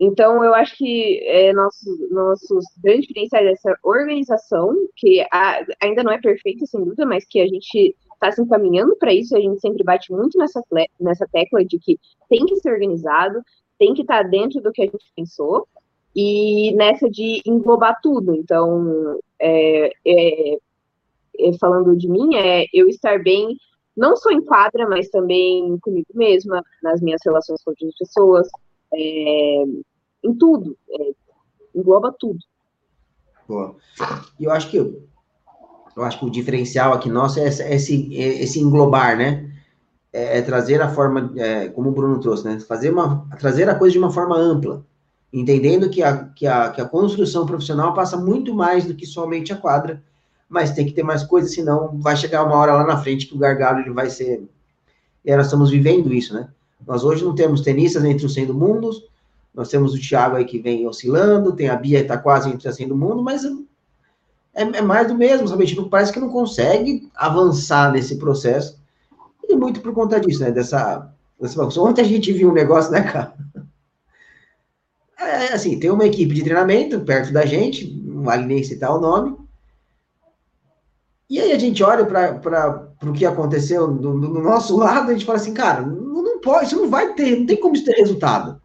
Então, eu acho que é, nossos, nossos grandes diferenciais dessa organização, que a, ainda não é perfeita, sem dúvida, mas que a gente está se encaminhando para isso, a gente sempre bate muito nessa, nessa tecla de que tem que ser organizado, tem que estar tá dentro do que a gente pensou, e nessa de englobar tudo. Então, é, é, é, falando de mim, é eu estar bem, não só em quadra, mas também comigo mesma, nas minhas relações com outras pessoas, é, em tudo, é, engloba tudo. Boa. Eu acho que eu acho que o diferencial aqui nosso é esse, esse englobar, né? É, é trazer a forma, é, como o Bruno trouxe, né? Fazer uma, trazer a coisa de uma forma ampla, entendendo que a, que, a, que a construção profissional passa muito mais do que somente a quadra, mas tem que ter mais coisas, senão vai chegar uma hora lá na frente que o gargalo ele vai ser. E nós estamos vivendo isso, né? Nós hoje não temos tenistas entre os 100 do mundo, nós temos o Thiago aí que vem oscilando, tem a Bia que está quase entre os 100 do mundo, mas é, é mais do mesmo, sabe? A gente não, parece que não consegue avançar nesse processo. E muito por conta disso, né? Dessa, dessa Ontem a gente viu um negócio, né, cara? É, assim, tem uma equipe de treinamento perto da gente, não vale nem citar o nome. E aí a gente olha para o que aconteceu do, do, nosso lado, a gente fala assim, cara, não, não pode, isso não vai ter, não tem como isso ter resultado.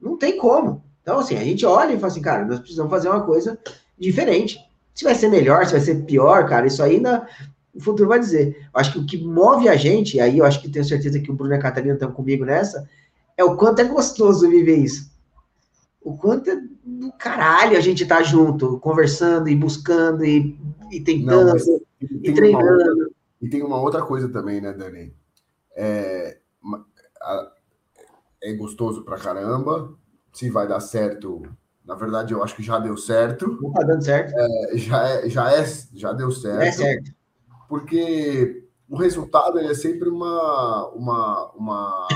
Não tem como. Então, assim, a gente olha e fala assim, cara, nós precisamos fazer uma coisa diferente. Se vai ser melhor, se vai ser pior, cara, isso aí na, o futuro vai dizer. Eu acho que o que move a gente, e aí eu acho que tenho certeza que o Bruno e a Catarina estão comigo nessa, é o quanto é gostoso viver isso. O quanto é do caralho a gente tá junto, conversando e buscando e, e tentando Não, e, treinando. Outra, e tem uma outra coisa também, né, Dani? É, é gostoso pra caramba. Se vai dar certo, na verdade, eu acho que já deu certo. Não tá dando certo. É, já, é, já, é, já deu certo. É certo. Porque o resultado é sempre uma, uma, uma,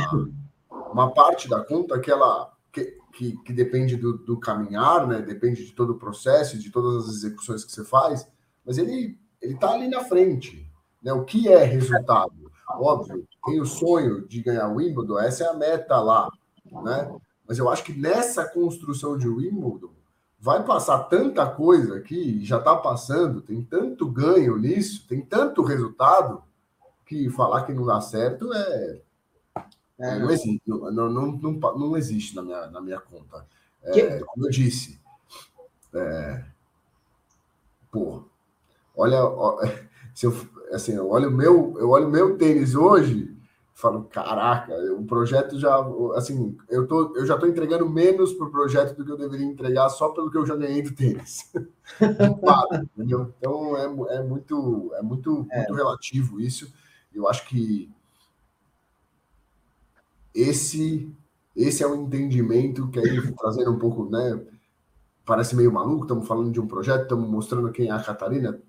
uma parte da conta que ela que, que, que depende do, do, caminhar, né? Depende de todo o processo, de todas as execuções que você faz, mas ele ele está ali na frente. Né? O que é resultado? Óbvio, tem o sonho de ganhar o Wimbledon, essa é a meta lá, né? Mas eu acho que nessa construção de Wimbledon vai passar tanta coisa aqui, já está passando, tem tanto ganho nisso, tem tanto resultado, que falar que não dá certo é. é não, existe, não, não, não, não, existe na minha, na minha conta. É, como eu disse. É, pô, olha, se eu, assim, eu olho o meu, eu olho meu tênis hoje, falo, caraca, o projeto já, assim, eu, tô, eu já estou entregando menos para o projeto do que eu deveria entregar só pelo que eu já ganhei do tênis. Então é, é muito, é muito, é. muito relativo isso. Eu acho que esse, esse é um entendimento que aí trazendo um pouco, né? parece meio maluco, estamos falando de um projeto, estamos mostrando quem é a Catarina.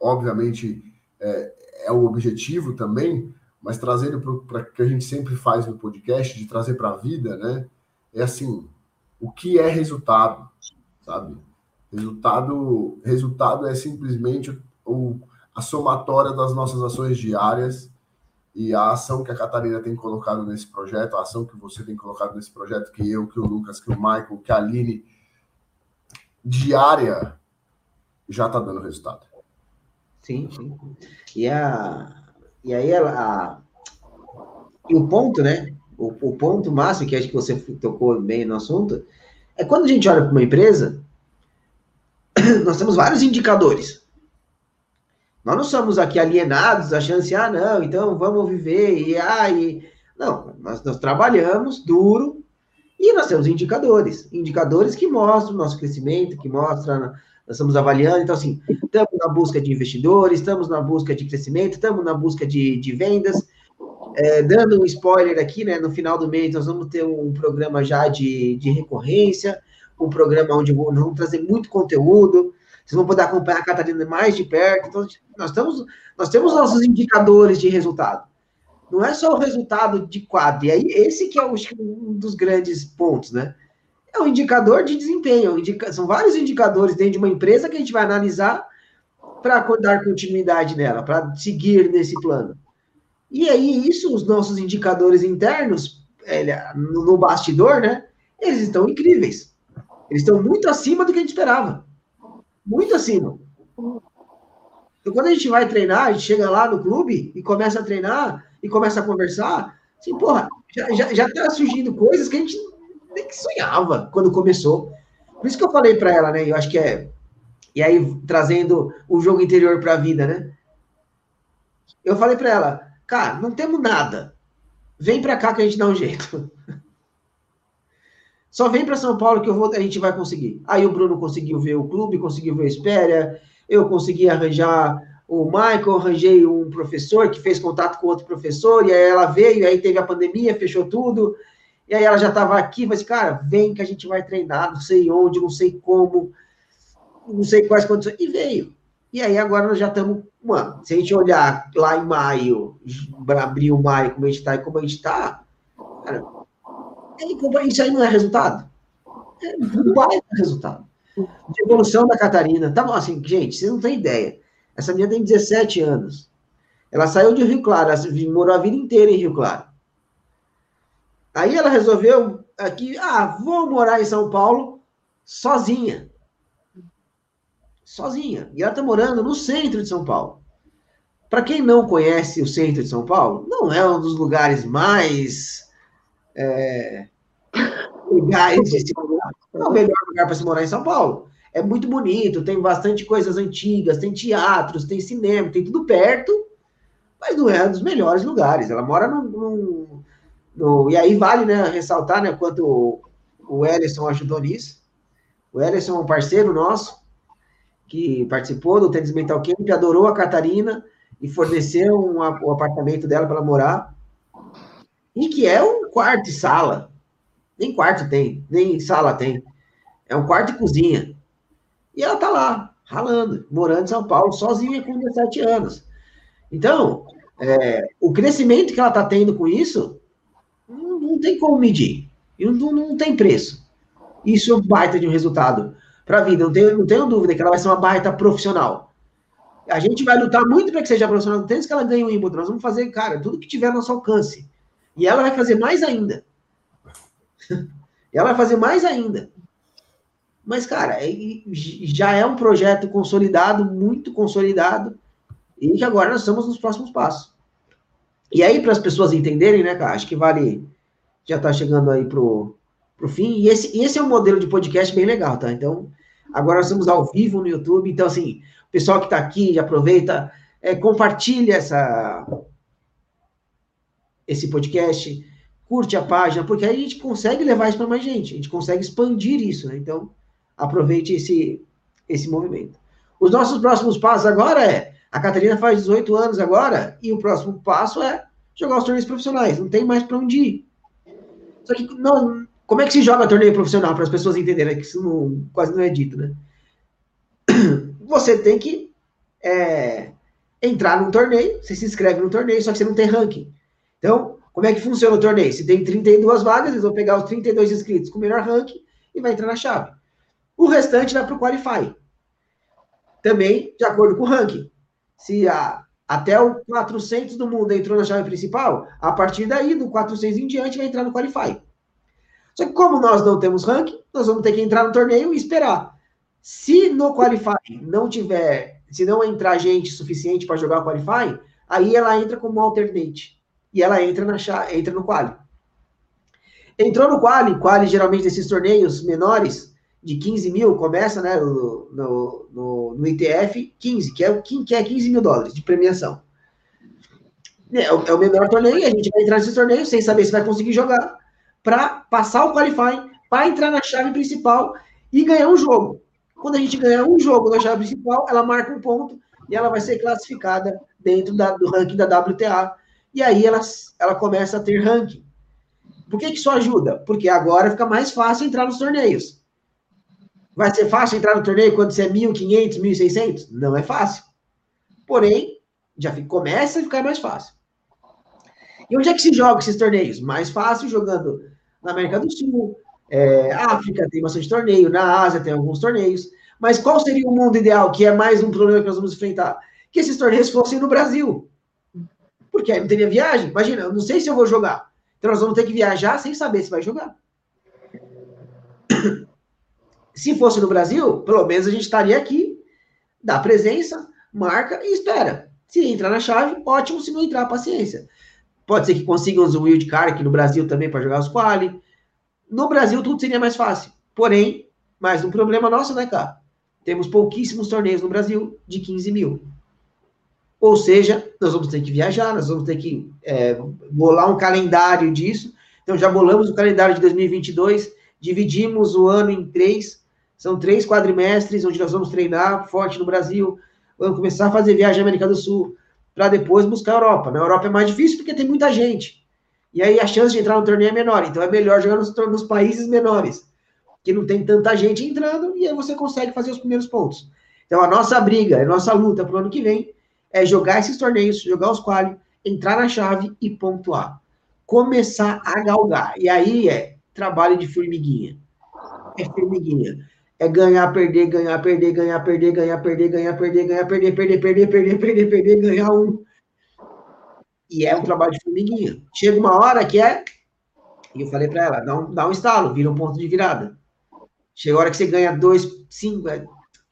Obviamente, é, é o objetivo também, mas trazendo para o que a gente sempre faz no podcast, de trazer para a vida, né? É assim, o que é resultado, sabe? Resultado, resultado é simplesmente o, a somatória das nossas ações diárias e a ação que a Catarina tem colocado nesse projeto, a ação que você tem colocado nesse projeto, que eu, que o Lucas, que o Michael, que a Aline, diária, já está dando resultado. Sim, sim. E, a, e aí a, a e o ponto, né? O, o ponto máximo, que acho que você tocou bem no assunto, é quando a gente olha para uma empresa, nós temos vários indicadores. Nós não somos aqui alienados, achando assim, ah, não, então vamos viver, e aí. Ah, não, nós, nós trabalhamos duro e nós temos indicadores. Indicadores que mostram o nosso crescimento, que mostram, nós estamos avaliando. Então, assim, estamos na busca de investidores, estamos na busca de crescimento, estamos na busca de, de vendas. É, dando um spoiler aqui, né? No final do mês, nós vamos ter um programa já de, de recorrência, um programa onde vamos trazer muito conteúdo. Vocês vão poder acompanhar a Catarina mais de perto. Então, nós, estamos, nós temos nossos indicadores de resultado. Não é só o resultado de quadro. E aí, esse que é um dos grandes pontos, né? É um indicador de desempenho. São vários indicadores dentro de uma empresa que a gente vai analisar para dar continuidade nela, para seguir nesse plano. E aí, isso, os nossos indicadores internos, no bastidor, né? Eles estão incríveis. Eles estão muito acima do que a gente esperava muito acima. Então, quando a gente vai treinar, a gente chega lá no clube e começa a treinar e começa a conversar, assim, porra, já, já, já tá surgindo coisas que a gente nem que sonhava quando começou. Por isso que eu falei para ela, né? Eu acho que é. E aí, trazendo o jogo interior para a vida, né? Eu falei para ela, cara, não temos nada. Vem para cá que a gente dá um jeito. Só vem para São Paulo que eu vou, a gente vai conseguir. Aí o Bruno conseguiu ver o clube, conseguiu ver a Espéria, eu consegui arranjar o Michael, arranjei um professor que fez contato com outro professor, e aí ela veio, aí teve a pandemia, fechou tudo, e aí ela já estava aqui, mas, cara, vem que a gente vai treinar, não sei onde, não sei como, não sei quais condições, e veio. E aí agora nós já estamos, mano, se a gente olhar lá em maio, abril, maio, como a gente está e como a gente está, cara, isso aí não é resultado? É um baita resultado. De evolução da Catarina. Tá bom, assim, gente, vocês não têm ideia. Essa menina tem 17 anos. Ela saiu de Rio Claro, morou a vida inteira em Rio Claro. Aí ela resolveu aqui, ah, vou morar em São Paulo sozinha. Sozinha. E ela está morando no centro de São Paulo. Para quem não conhece o centro de São Paulo, não é um dos lugares mais é, legais de se morar. É o melhor lugar para se morar em São Paulo. É muito bonito, tem bastante coisas antigas, tem teatros, tem cinema, tem tudo perto, mas não é um dos melhores lugares. Ela mora num. num e aí vale né, ressaltar né, quanto o, o Ellison ajudou nisso. O Ellison é um parceiro nosso, que participou do Tênis Mental Camp, adorou a Catarina e forneceu um, o apartamento dela para ela morar. E que é um quarto e sala. Nem quarto tem, nem sala tem. É um quarto e cozinha. E ela tá lá, ralando, morando em São Paulo, sozinha com 17 anos. Então, é, o crescimento que ela está tendo com isso, não, não, tem como medir. E não, não tem preço. Isso é um baita de um resultado para a vida. Não tenho, não tenho dúvida que ela vai ser uma baita profissional. A gente vai lutar muito para que seja profissional do tênis, que ela ganhe o Wimbledon. Nós vamos fazer, cara, tudo que tiver ao nosso alcance. E ela vai fazer mais ainda. ela vai fazer mais ainda. Mas, cara, é, já é um projeto consolidado, muito consolidado, e que agora nós estamos nos próximos passos. E aí, para as pessoas entenderem, né, cara, acho que vale. Já está chegando aí pro, pro fim. E esse, esse é um modelo de podcast bem legal, tá? Então, agora nós estamos ao vivo no YouTube. Então, assim, o pessoal que está aqui, aproveita, é, compartilha essa, esse podcast, curte a página, porque aí a gente consegue levar isso para mais gente, a gente consegue expandir isso, né? Então, aproveite esse, esse movimento. Os nossos próximos passos agora é, a Catarina faz 18 anos agora, e o próximo passo é jogar os torneios profissionais, não tem mais para onde ir. Só que não, como é que se joga torneio profissional para as pessoas entenderem que isso não, quase não é dito, né? Você tem que é, entrar num torneio, você se inscreve no torneio, só que você não tem ranking. Então, como é que funciona o torneio? Se tem 32 vagas, eles vão pegar os 32 inscritos com o melhor ranking e vai entrar na chave. O restante vai para o Qualify. Também de acordo com o ranking. Se a, até o 400 do mundo entrou na chave principal, a partir daí, do 400 em diante, vai entrar no Qualify. Só que como nós não temos ranking, nós vamos ter que entrar no torneio e esperar. Se no Qualify não tiver, se não entrar gente suficiente para jogar o Qualify, aí ela entra como alternate. E ela entra, na, entra no Quali. Entrou no Quali, Quali geralmente desses torneios menores, de 15 mil, começa né, no, no, no, ITF 15, que é, que é 15 mil dólares de premiação. É, é o menor torneio, a gente vai entrar nesse torneio sem saber se vai conseguir jogar para passar o qualifying, para entrar na chave principal e ganhar um jogo. Quando a gente ganhar um jogo na chave principal, ela marca um ponto e ela vai ser classificada dentro da, do ranking da WTA. E aí ela, ela começa a ter ranking. Por que, que isso ajuda? Porque agora fica mais fácil entrar nos torneios. Vai ser fácil entrar no torneio quando você é 1.500, 1.600? Não é fácil. Porém, já fica, começa a ficar mais fácil. E onde é que se joga esses torneios? Mais fácil jogando na América do Sul, é, África tem bastante torneio, na Ásia tem alguns torneios. Mas qual seria o mundo ideal, que é mais um problema que nós vamos enfrentar? Que esses torneios fossem no Brasil. Porque aí não teria viagem. Imagina, eu não sei se eu vou jogar. Então nós vamos ter que viajar sem saber se vai jogar. Se fosse no Brasil, pelo menos a gente estaria aqui, dá presença, marca e espera. Se entrar na chave, ótimo. Se não entrar, paciência. Pode ser que consigam o wild card aqui no Brasil também para jogar os quali. No Brasil tudo seria mais fácil. Porém, mais um problema nosso, né, cara? Temos pouquíssimos torneios no Brasil de 15 mil. Ou seja, nós vamos ter que viajar, nós vamos ter que é, bolar um calendário disso. Então, já bolamos o calendário de 2022, dividimos o ano em três, são três quadrimestres, onde nós vamos treinar forte no Brasil, vamos começar a fazer viagem à América do Sul, para depois buscar a Europa. Na Europa é mais difícil porque tem muita gente. E aí a chance de entrar no torneio é menor. Então é melhor jogar nos, nos países menores, que não tem tanta gente entrando, e aí você consegue fazer os primeiros pontos. Então a nossa briga, a nossa luta para o ano que vem é jogar esses torneios, jogar os quali, entrar na chave e pontuar. Começar a galgar. E aí é trabalho de formiguinha. É formiguinha é ganhar, perder, ganhar, perder, ganhar, perder, ganhar, perder, ganhar, perder, ganhar, perder, perder, perder, perder, perder, perder, ganhar um. E é um trabalho de formiguinha. Chega uma hora que é. E eu falei para ela, dá um, dá um estalo, vira um ponto de virada. Chega a hora que você ganha dois, cinco,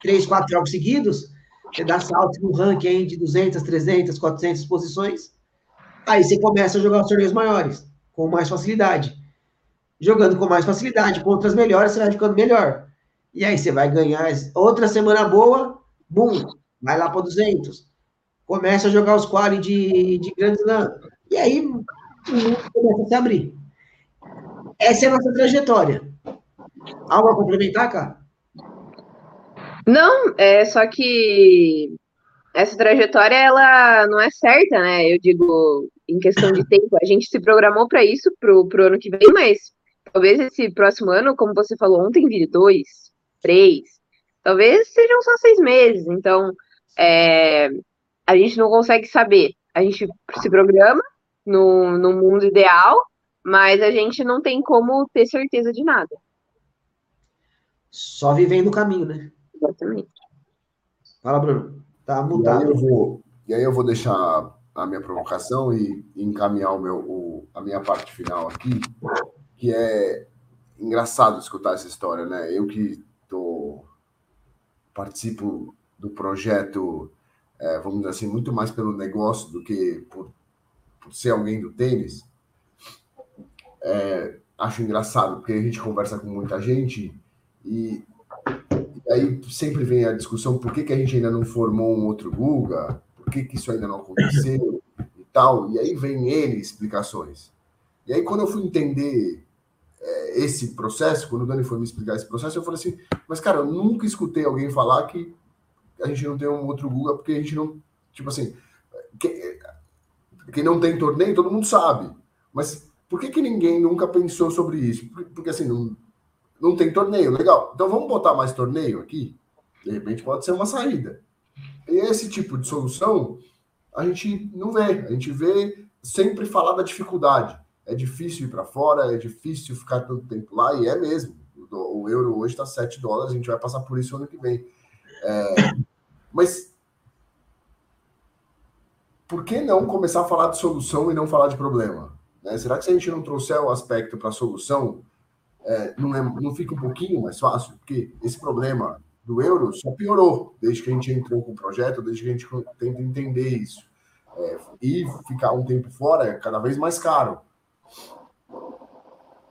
três, quatro jogos seguidos, você dá salto no ranking de 200, 300, 400 posições. Aí você começa a jogar os torneios maiores, com mais facilidade. Jogando com mais facilidade, contra as melhores, você vai ficando melhor. E aí você vai ganhar outra semana boa, bum, vai lá para 200. Começa a jogar os quali de, de Grand Slam. E aí o mundo começa a se abrir. Essa é a nossa trajetória. Algo a complementar, cara? Não, é só que essa trajetória ela não é certa, né? Eu digo, em questão de tempo, a gente se programou para isso pro, pro ano que vem, mas talvez esse próximo ano, como você falou ontem, vire dois, três, talvez sejam só seis meses. Então, é, a gente não consegue saber. A gente se programa no, no mundo ideal, mas a gente não tem como ter certeza de nada. Só vivendo o caminho, né? Exatamente. Fala, Bruno. Tá mudado. E aí eu vou, e aí eu vou deixar a minha provocação e, encaminhar o meu, o, a minha parte final aqui, que é engraçado escutar essa história, né? Eu que participo do projeto, é, vamos dizer assim, muito mais pelo negócio do que por, por ser alguém do tênis, é, acho engraçado, porque a gente conversa com muita gente e, e, aí sempre vem a discussão por que, que a gente ainda não formou um outro Guga, por que, que isso ainda não aconteceu? E tal, e aí vem ele explicações. E aí quando eu fui entender esse processo, quando o Dani foi me explicar esse processo, eu falei assim, mas cara, eu nunca escutei alguém falar que a gente não tem um outro Guga, porque a gente não, tipo assim, que, quem não tem torneio, todo mundo sabe, mas Por que, que ninguém nunca pensou sobre isso? Porque, porque assim, não, não tem torneio, legal. Então vamos botar mais torneio aqui? De repente pode ser uma saída. E esse tipo de solução a gente não vê. A gente vê sempre falar da dificuldade. É difícil ir para fora, é difícil ficar tanto tempo lá, e é mesmo. O euro hoje está 7 dólares, a gente vai passar por isso ano que vem. É, mas por que não começar a falar de solução e não falar de problema? Né? Será que se a gente não trouxer o aspecto para a solução, é, não, é, não fica um pouquinho mais fácil? Porque esse problema do euro só piorou desde que a gente entrou com o projeto, desde que a gente tenta entender isso. É, e ficar um tempo fora é cada vez mais caro.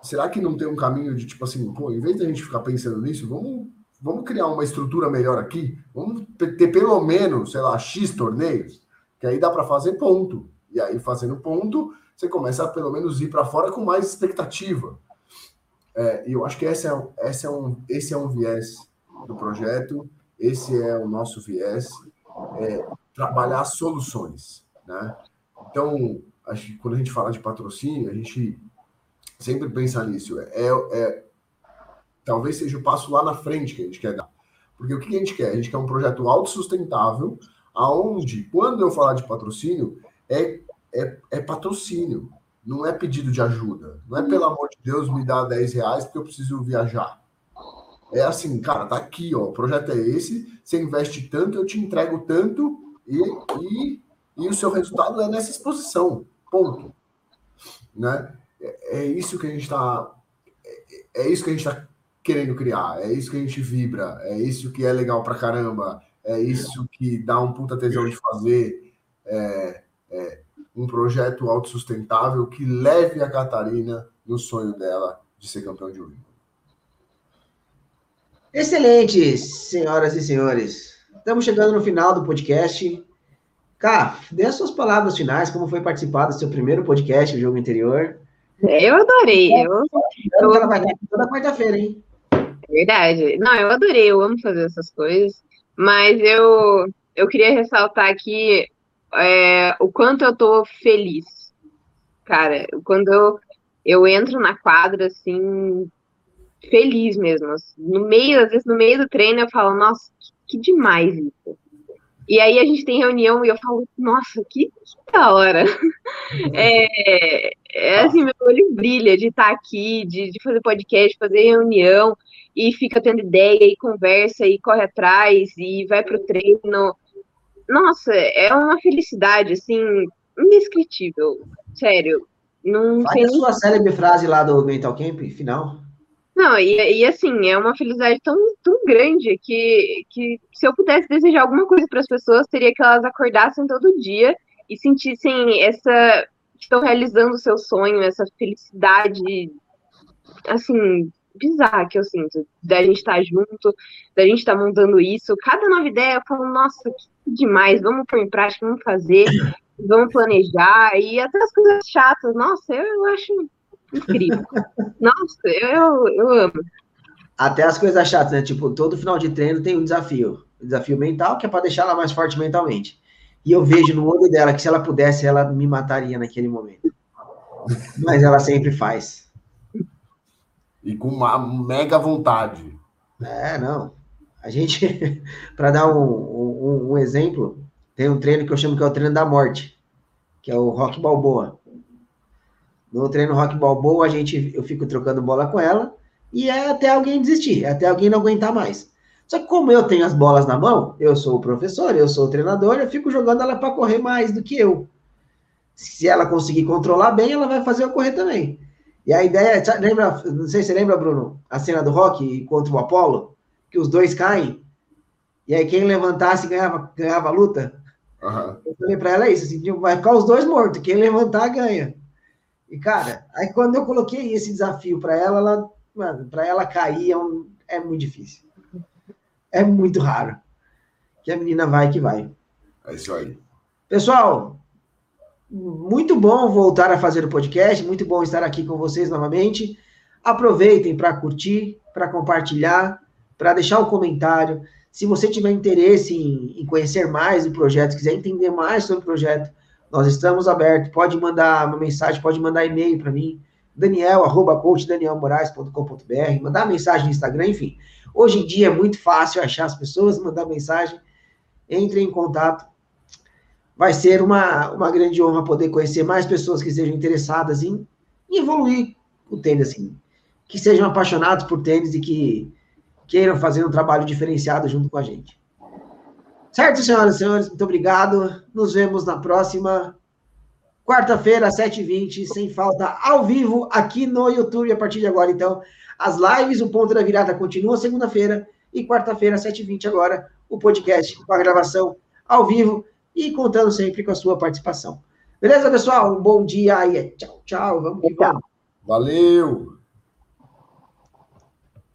Será que não tem um caminho de tipo assim, pô, em vez de a gente ficar pensando nisso, vamos, vamos criar uma estrutura melhor aqui? Vamos ter pelo menos, sei lá, X torneios, que aí dá para fazer ponto. E aí, fazendo ponto, você começa a pelo menos ir para fora com mais expectativa. É, e eu acho que esse é, esse, é um, esse é um viés do projeto, esse é o nosso viés, é trabalhar soluções. Né? Então, acho que quando a gente fala de patrocínio, a gente sempre pensa nisso. É, é, talvez seja o passo lá na frente que a gente quer dar. Porque o que a gente quer? A gente quer um projeto autossustentável, aonde, quando eu falar de patrocínio, é, é, é patrocínio, não é pedido de ajuda. Não é, pelo amor de Deus, me dá 10 reais porque eu preciso viajar. É assim, cara, tá aqui, ó, o projeto é esse, você investe tanto, eu te entrego tanto e, e, e o seu resultado é nessa exposição, ponto. Né? É, é isso que a gente está é, é isso que a gente está querendo criar, é isso que a gente vibra, é isso que é legal pra caramba, é isso que dá um puta tesão de fazer, é, é um projeto autossustentável que leve a Catarina no sonho dela de ser campeão de Wimbledon. Excelente, senhoras e senhores. Estamos chegando no final do podcast. Cá, dê as suas palavras finais, como foi participar do seu primeiro podcast, o Jogo Interior. Eu adorei. Eu, eu... Ela vai estar toda quarta-feira, hein? É verdade. Não, eu adorei, eu amo fazer essas coisas, mas eu, eu queria ressaltar aqui é, o quanto eu tô feliz. Cara, quando eu, eu entro na quadra, assim, feliz mesmo. No meio, às vezes, no meio do treino, eu falo, nossa, que, que demais isso. E aí a gente tem reunião e eu falo, nossa, que, que da hora. É, é assim, meu olho brilha de estar aqui, de, de fazer podcast, fazer reunião, e fica tendo ideia, e conversa, e corre atrás, e vai pro treino. Nossa, é uma felicidade, assim, indescritível. Sério. Não Faz a sua célebre frase lá do Mental Camp, final. Não, e, e assim, é uma felicidade tão, tão grande que, que se eu pudesse desejar alguma coisa para as pessoas, seria que elas acordassem todo dia e sentissem essa. estão realizando o seu sonho, essa felicidade, assim, bizarra que eu sinto, da gente estar tá junto, da gente estar tá montando isso. Cada nova ideia eu falo, nossa, que demais, vamos pôr em prática, vamos fazer, vamos planejar, e até as coisas chatas, nossa, eu, eu acho Incrível. Nossa, eu, eu amo. Até as coisas chatas, né? Tipo, todo final de treino tem um desafio. Um desafio mental, que é para deixar ela mais forte mentalmente. E eu vejo no olho dela que se ela pudesse, ela me mataria naquele momento. Mas ela sempre faz. E com uma mega vontade. É, não. A gente, para dar um, um, um, exemplo, tem um treino que eu chamo que é o treino da morte, que é o Rock Balboa. No treino Rock Balboa, a gente, eu fico trocando bola com ela e é até alguém desistir, é até alguém não aguentar mais. Só que como eu tenho as bolas na mão, eu sou o professor, eu sou o treinador, eu fico jogando ela para correr mais do que eu. Se ela conseguir controlar bem, ela vai fazer eu correr também. E a ideia, lembra, não sei se você lembra, Bruno, a cena do Rock contra o Apollo, que os dois caem, e aí quem levantasse ganhava, ganhava a luta. Uhum. Eu falei para ela isso, assim, vai ficar os dois mortos, quem levantar ganha. E, cara, aí quando eu coloquei esse desafio para ela, ela, mano, para ela cair é, um, é muito difícil. É muito raro. Que a menina vai que vai. É isso aí. Pessoal, muito bom voltar a fazer o podcast, muito bom estar aqui com vocês novamente. Aproveitem para curtir, para compartilhar, para deixar o comentário. Se você tiver interesse em, em conhecer mais do projeto, quiser entender mais sobre o projeto, nós estamos abertos. Pode mandar uma mensagem, pode mandar e-mail para mim. Daniel, arroba coachdanielmoraes.com.br, mandar mensagem no Instagram, enfim. Hoje em dia é muito fácil achar as pessoas, mandar mensagem, entre em contato. Vai ser uma, uma grande honra poder conhecer mais pessoas que estejam interessadas em, em evoluir o tênis, assim, que sejam apaixonados por tênis e que queiram fazer um trabalho diferenciado junto com a gente. Certo, senhoras e senhores? Muito obrigado. Nos vemos na próxima quarta-feira, às 7h20, sem falta, ao vivo, aqui no YouTube, a partir de agora. Então, as lives, o Ponto da Virada continua segunda-feira e quarta-feira, às 7h20 agora, o podcast com a gravação ao vivo e contando sempre com a sua participação. Beleza, pessoal? Um bom dia e tchau, tchau. Vamos que vamos. Valeu!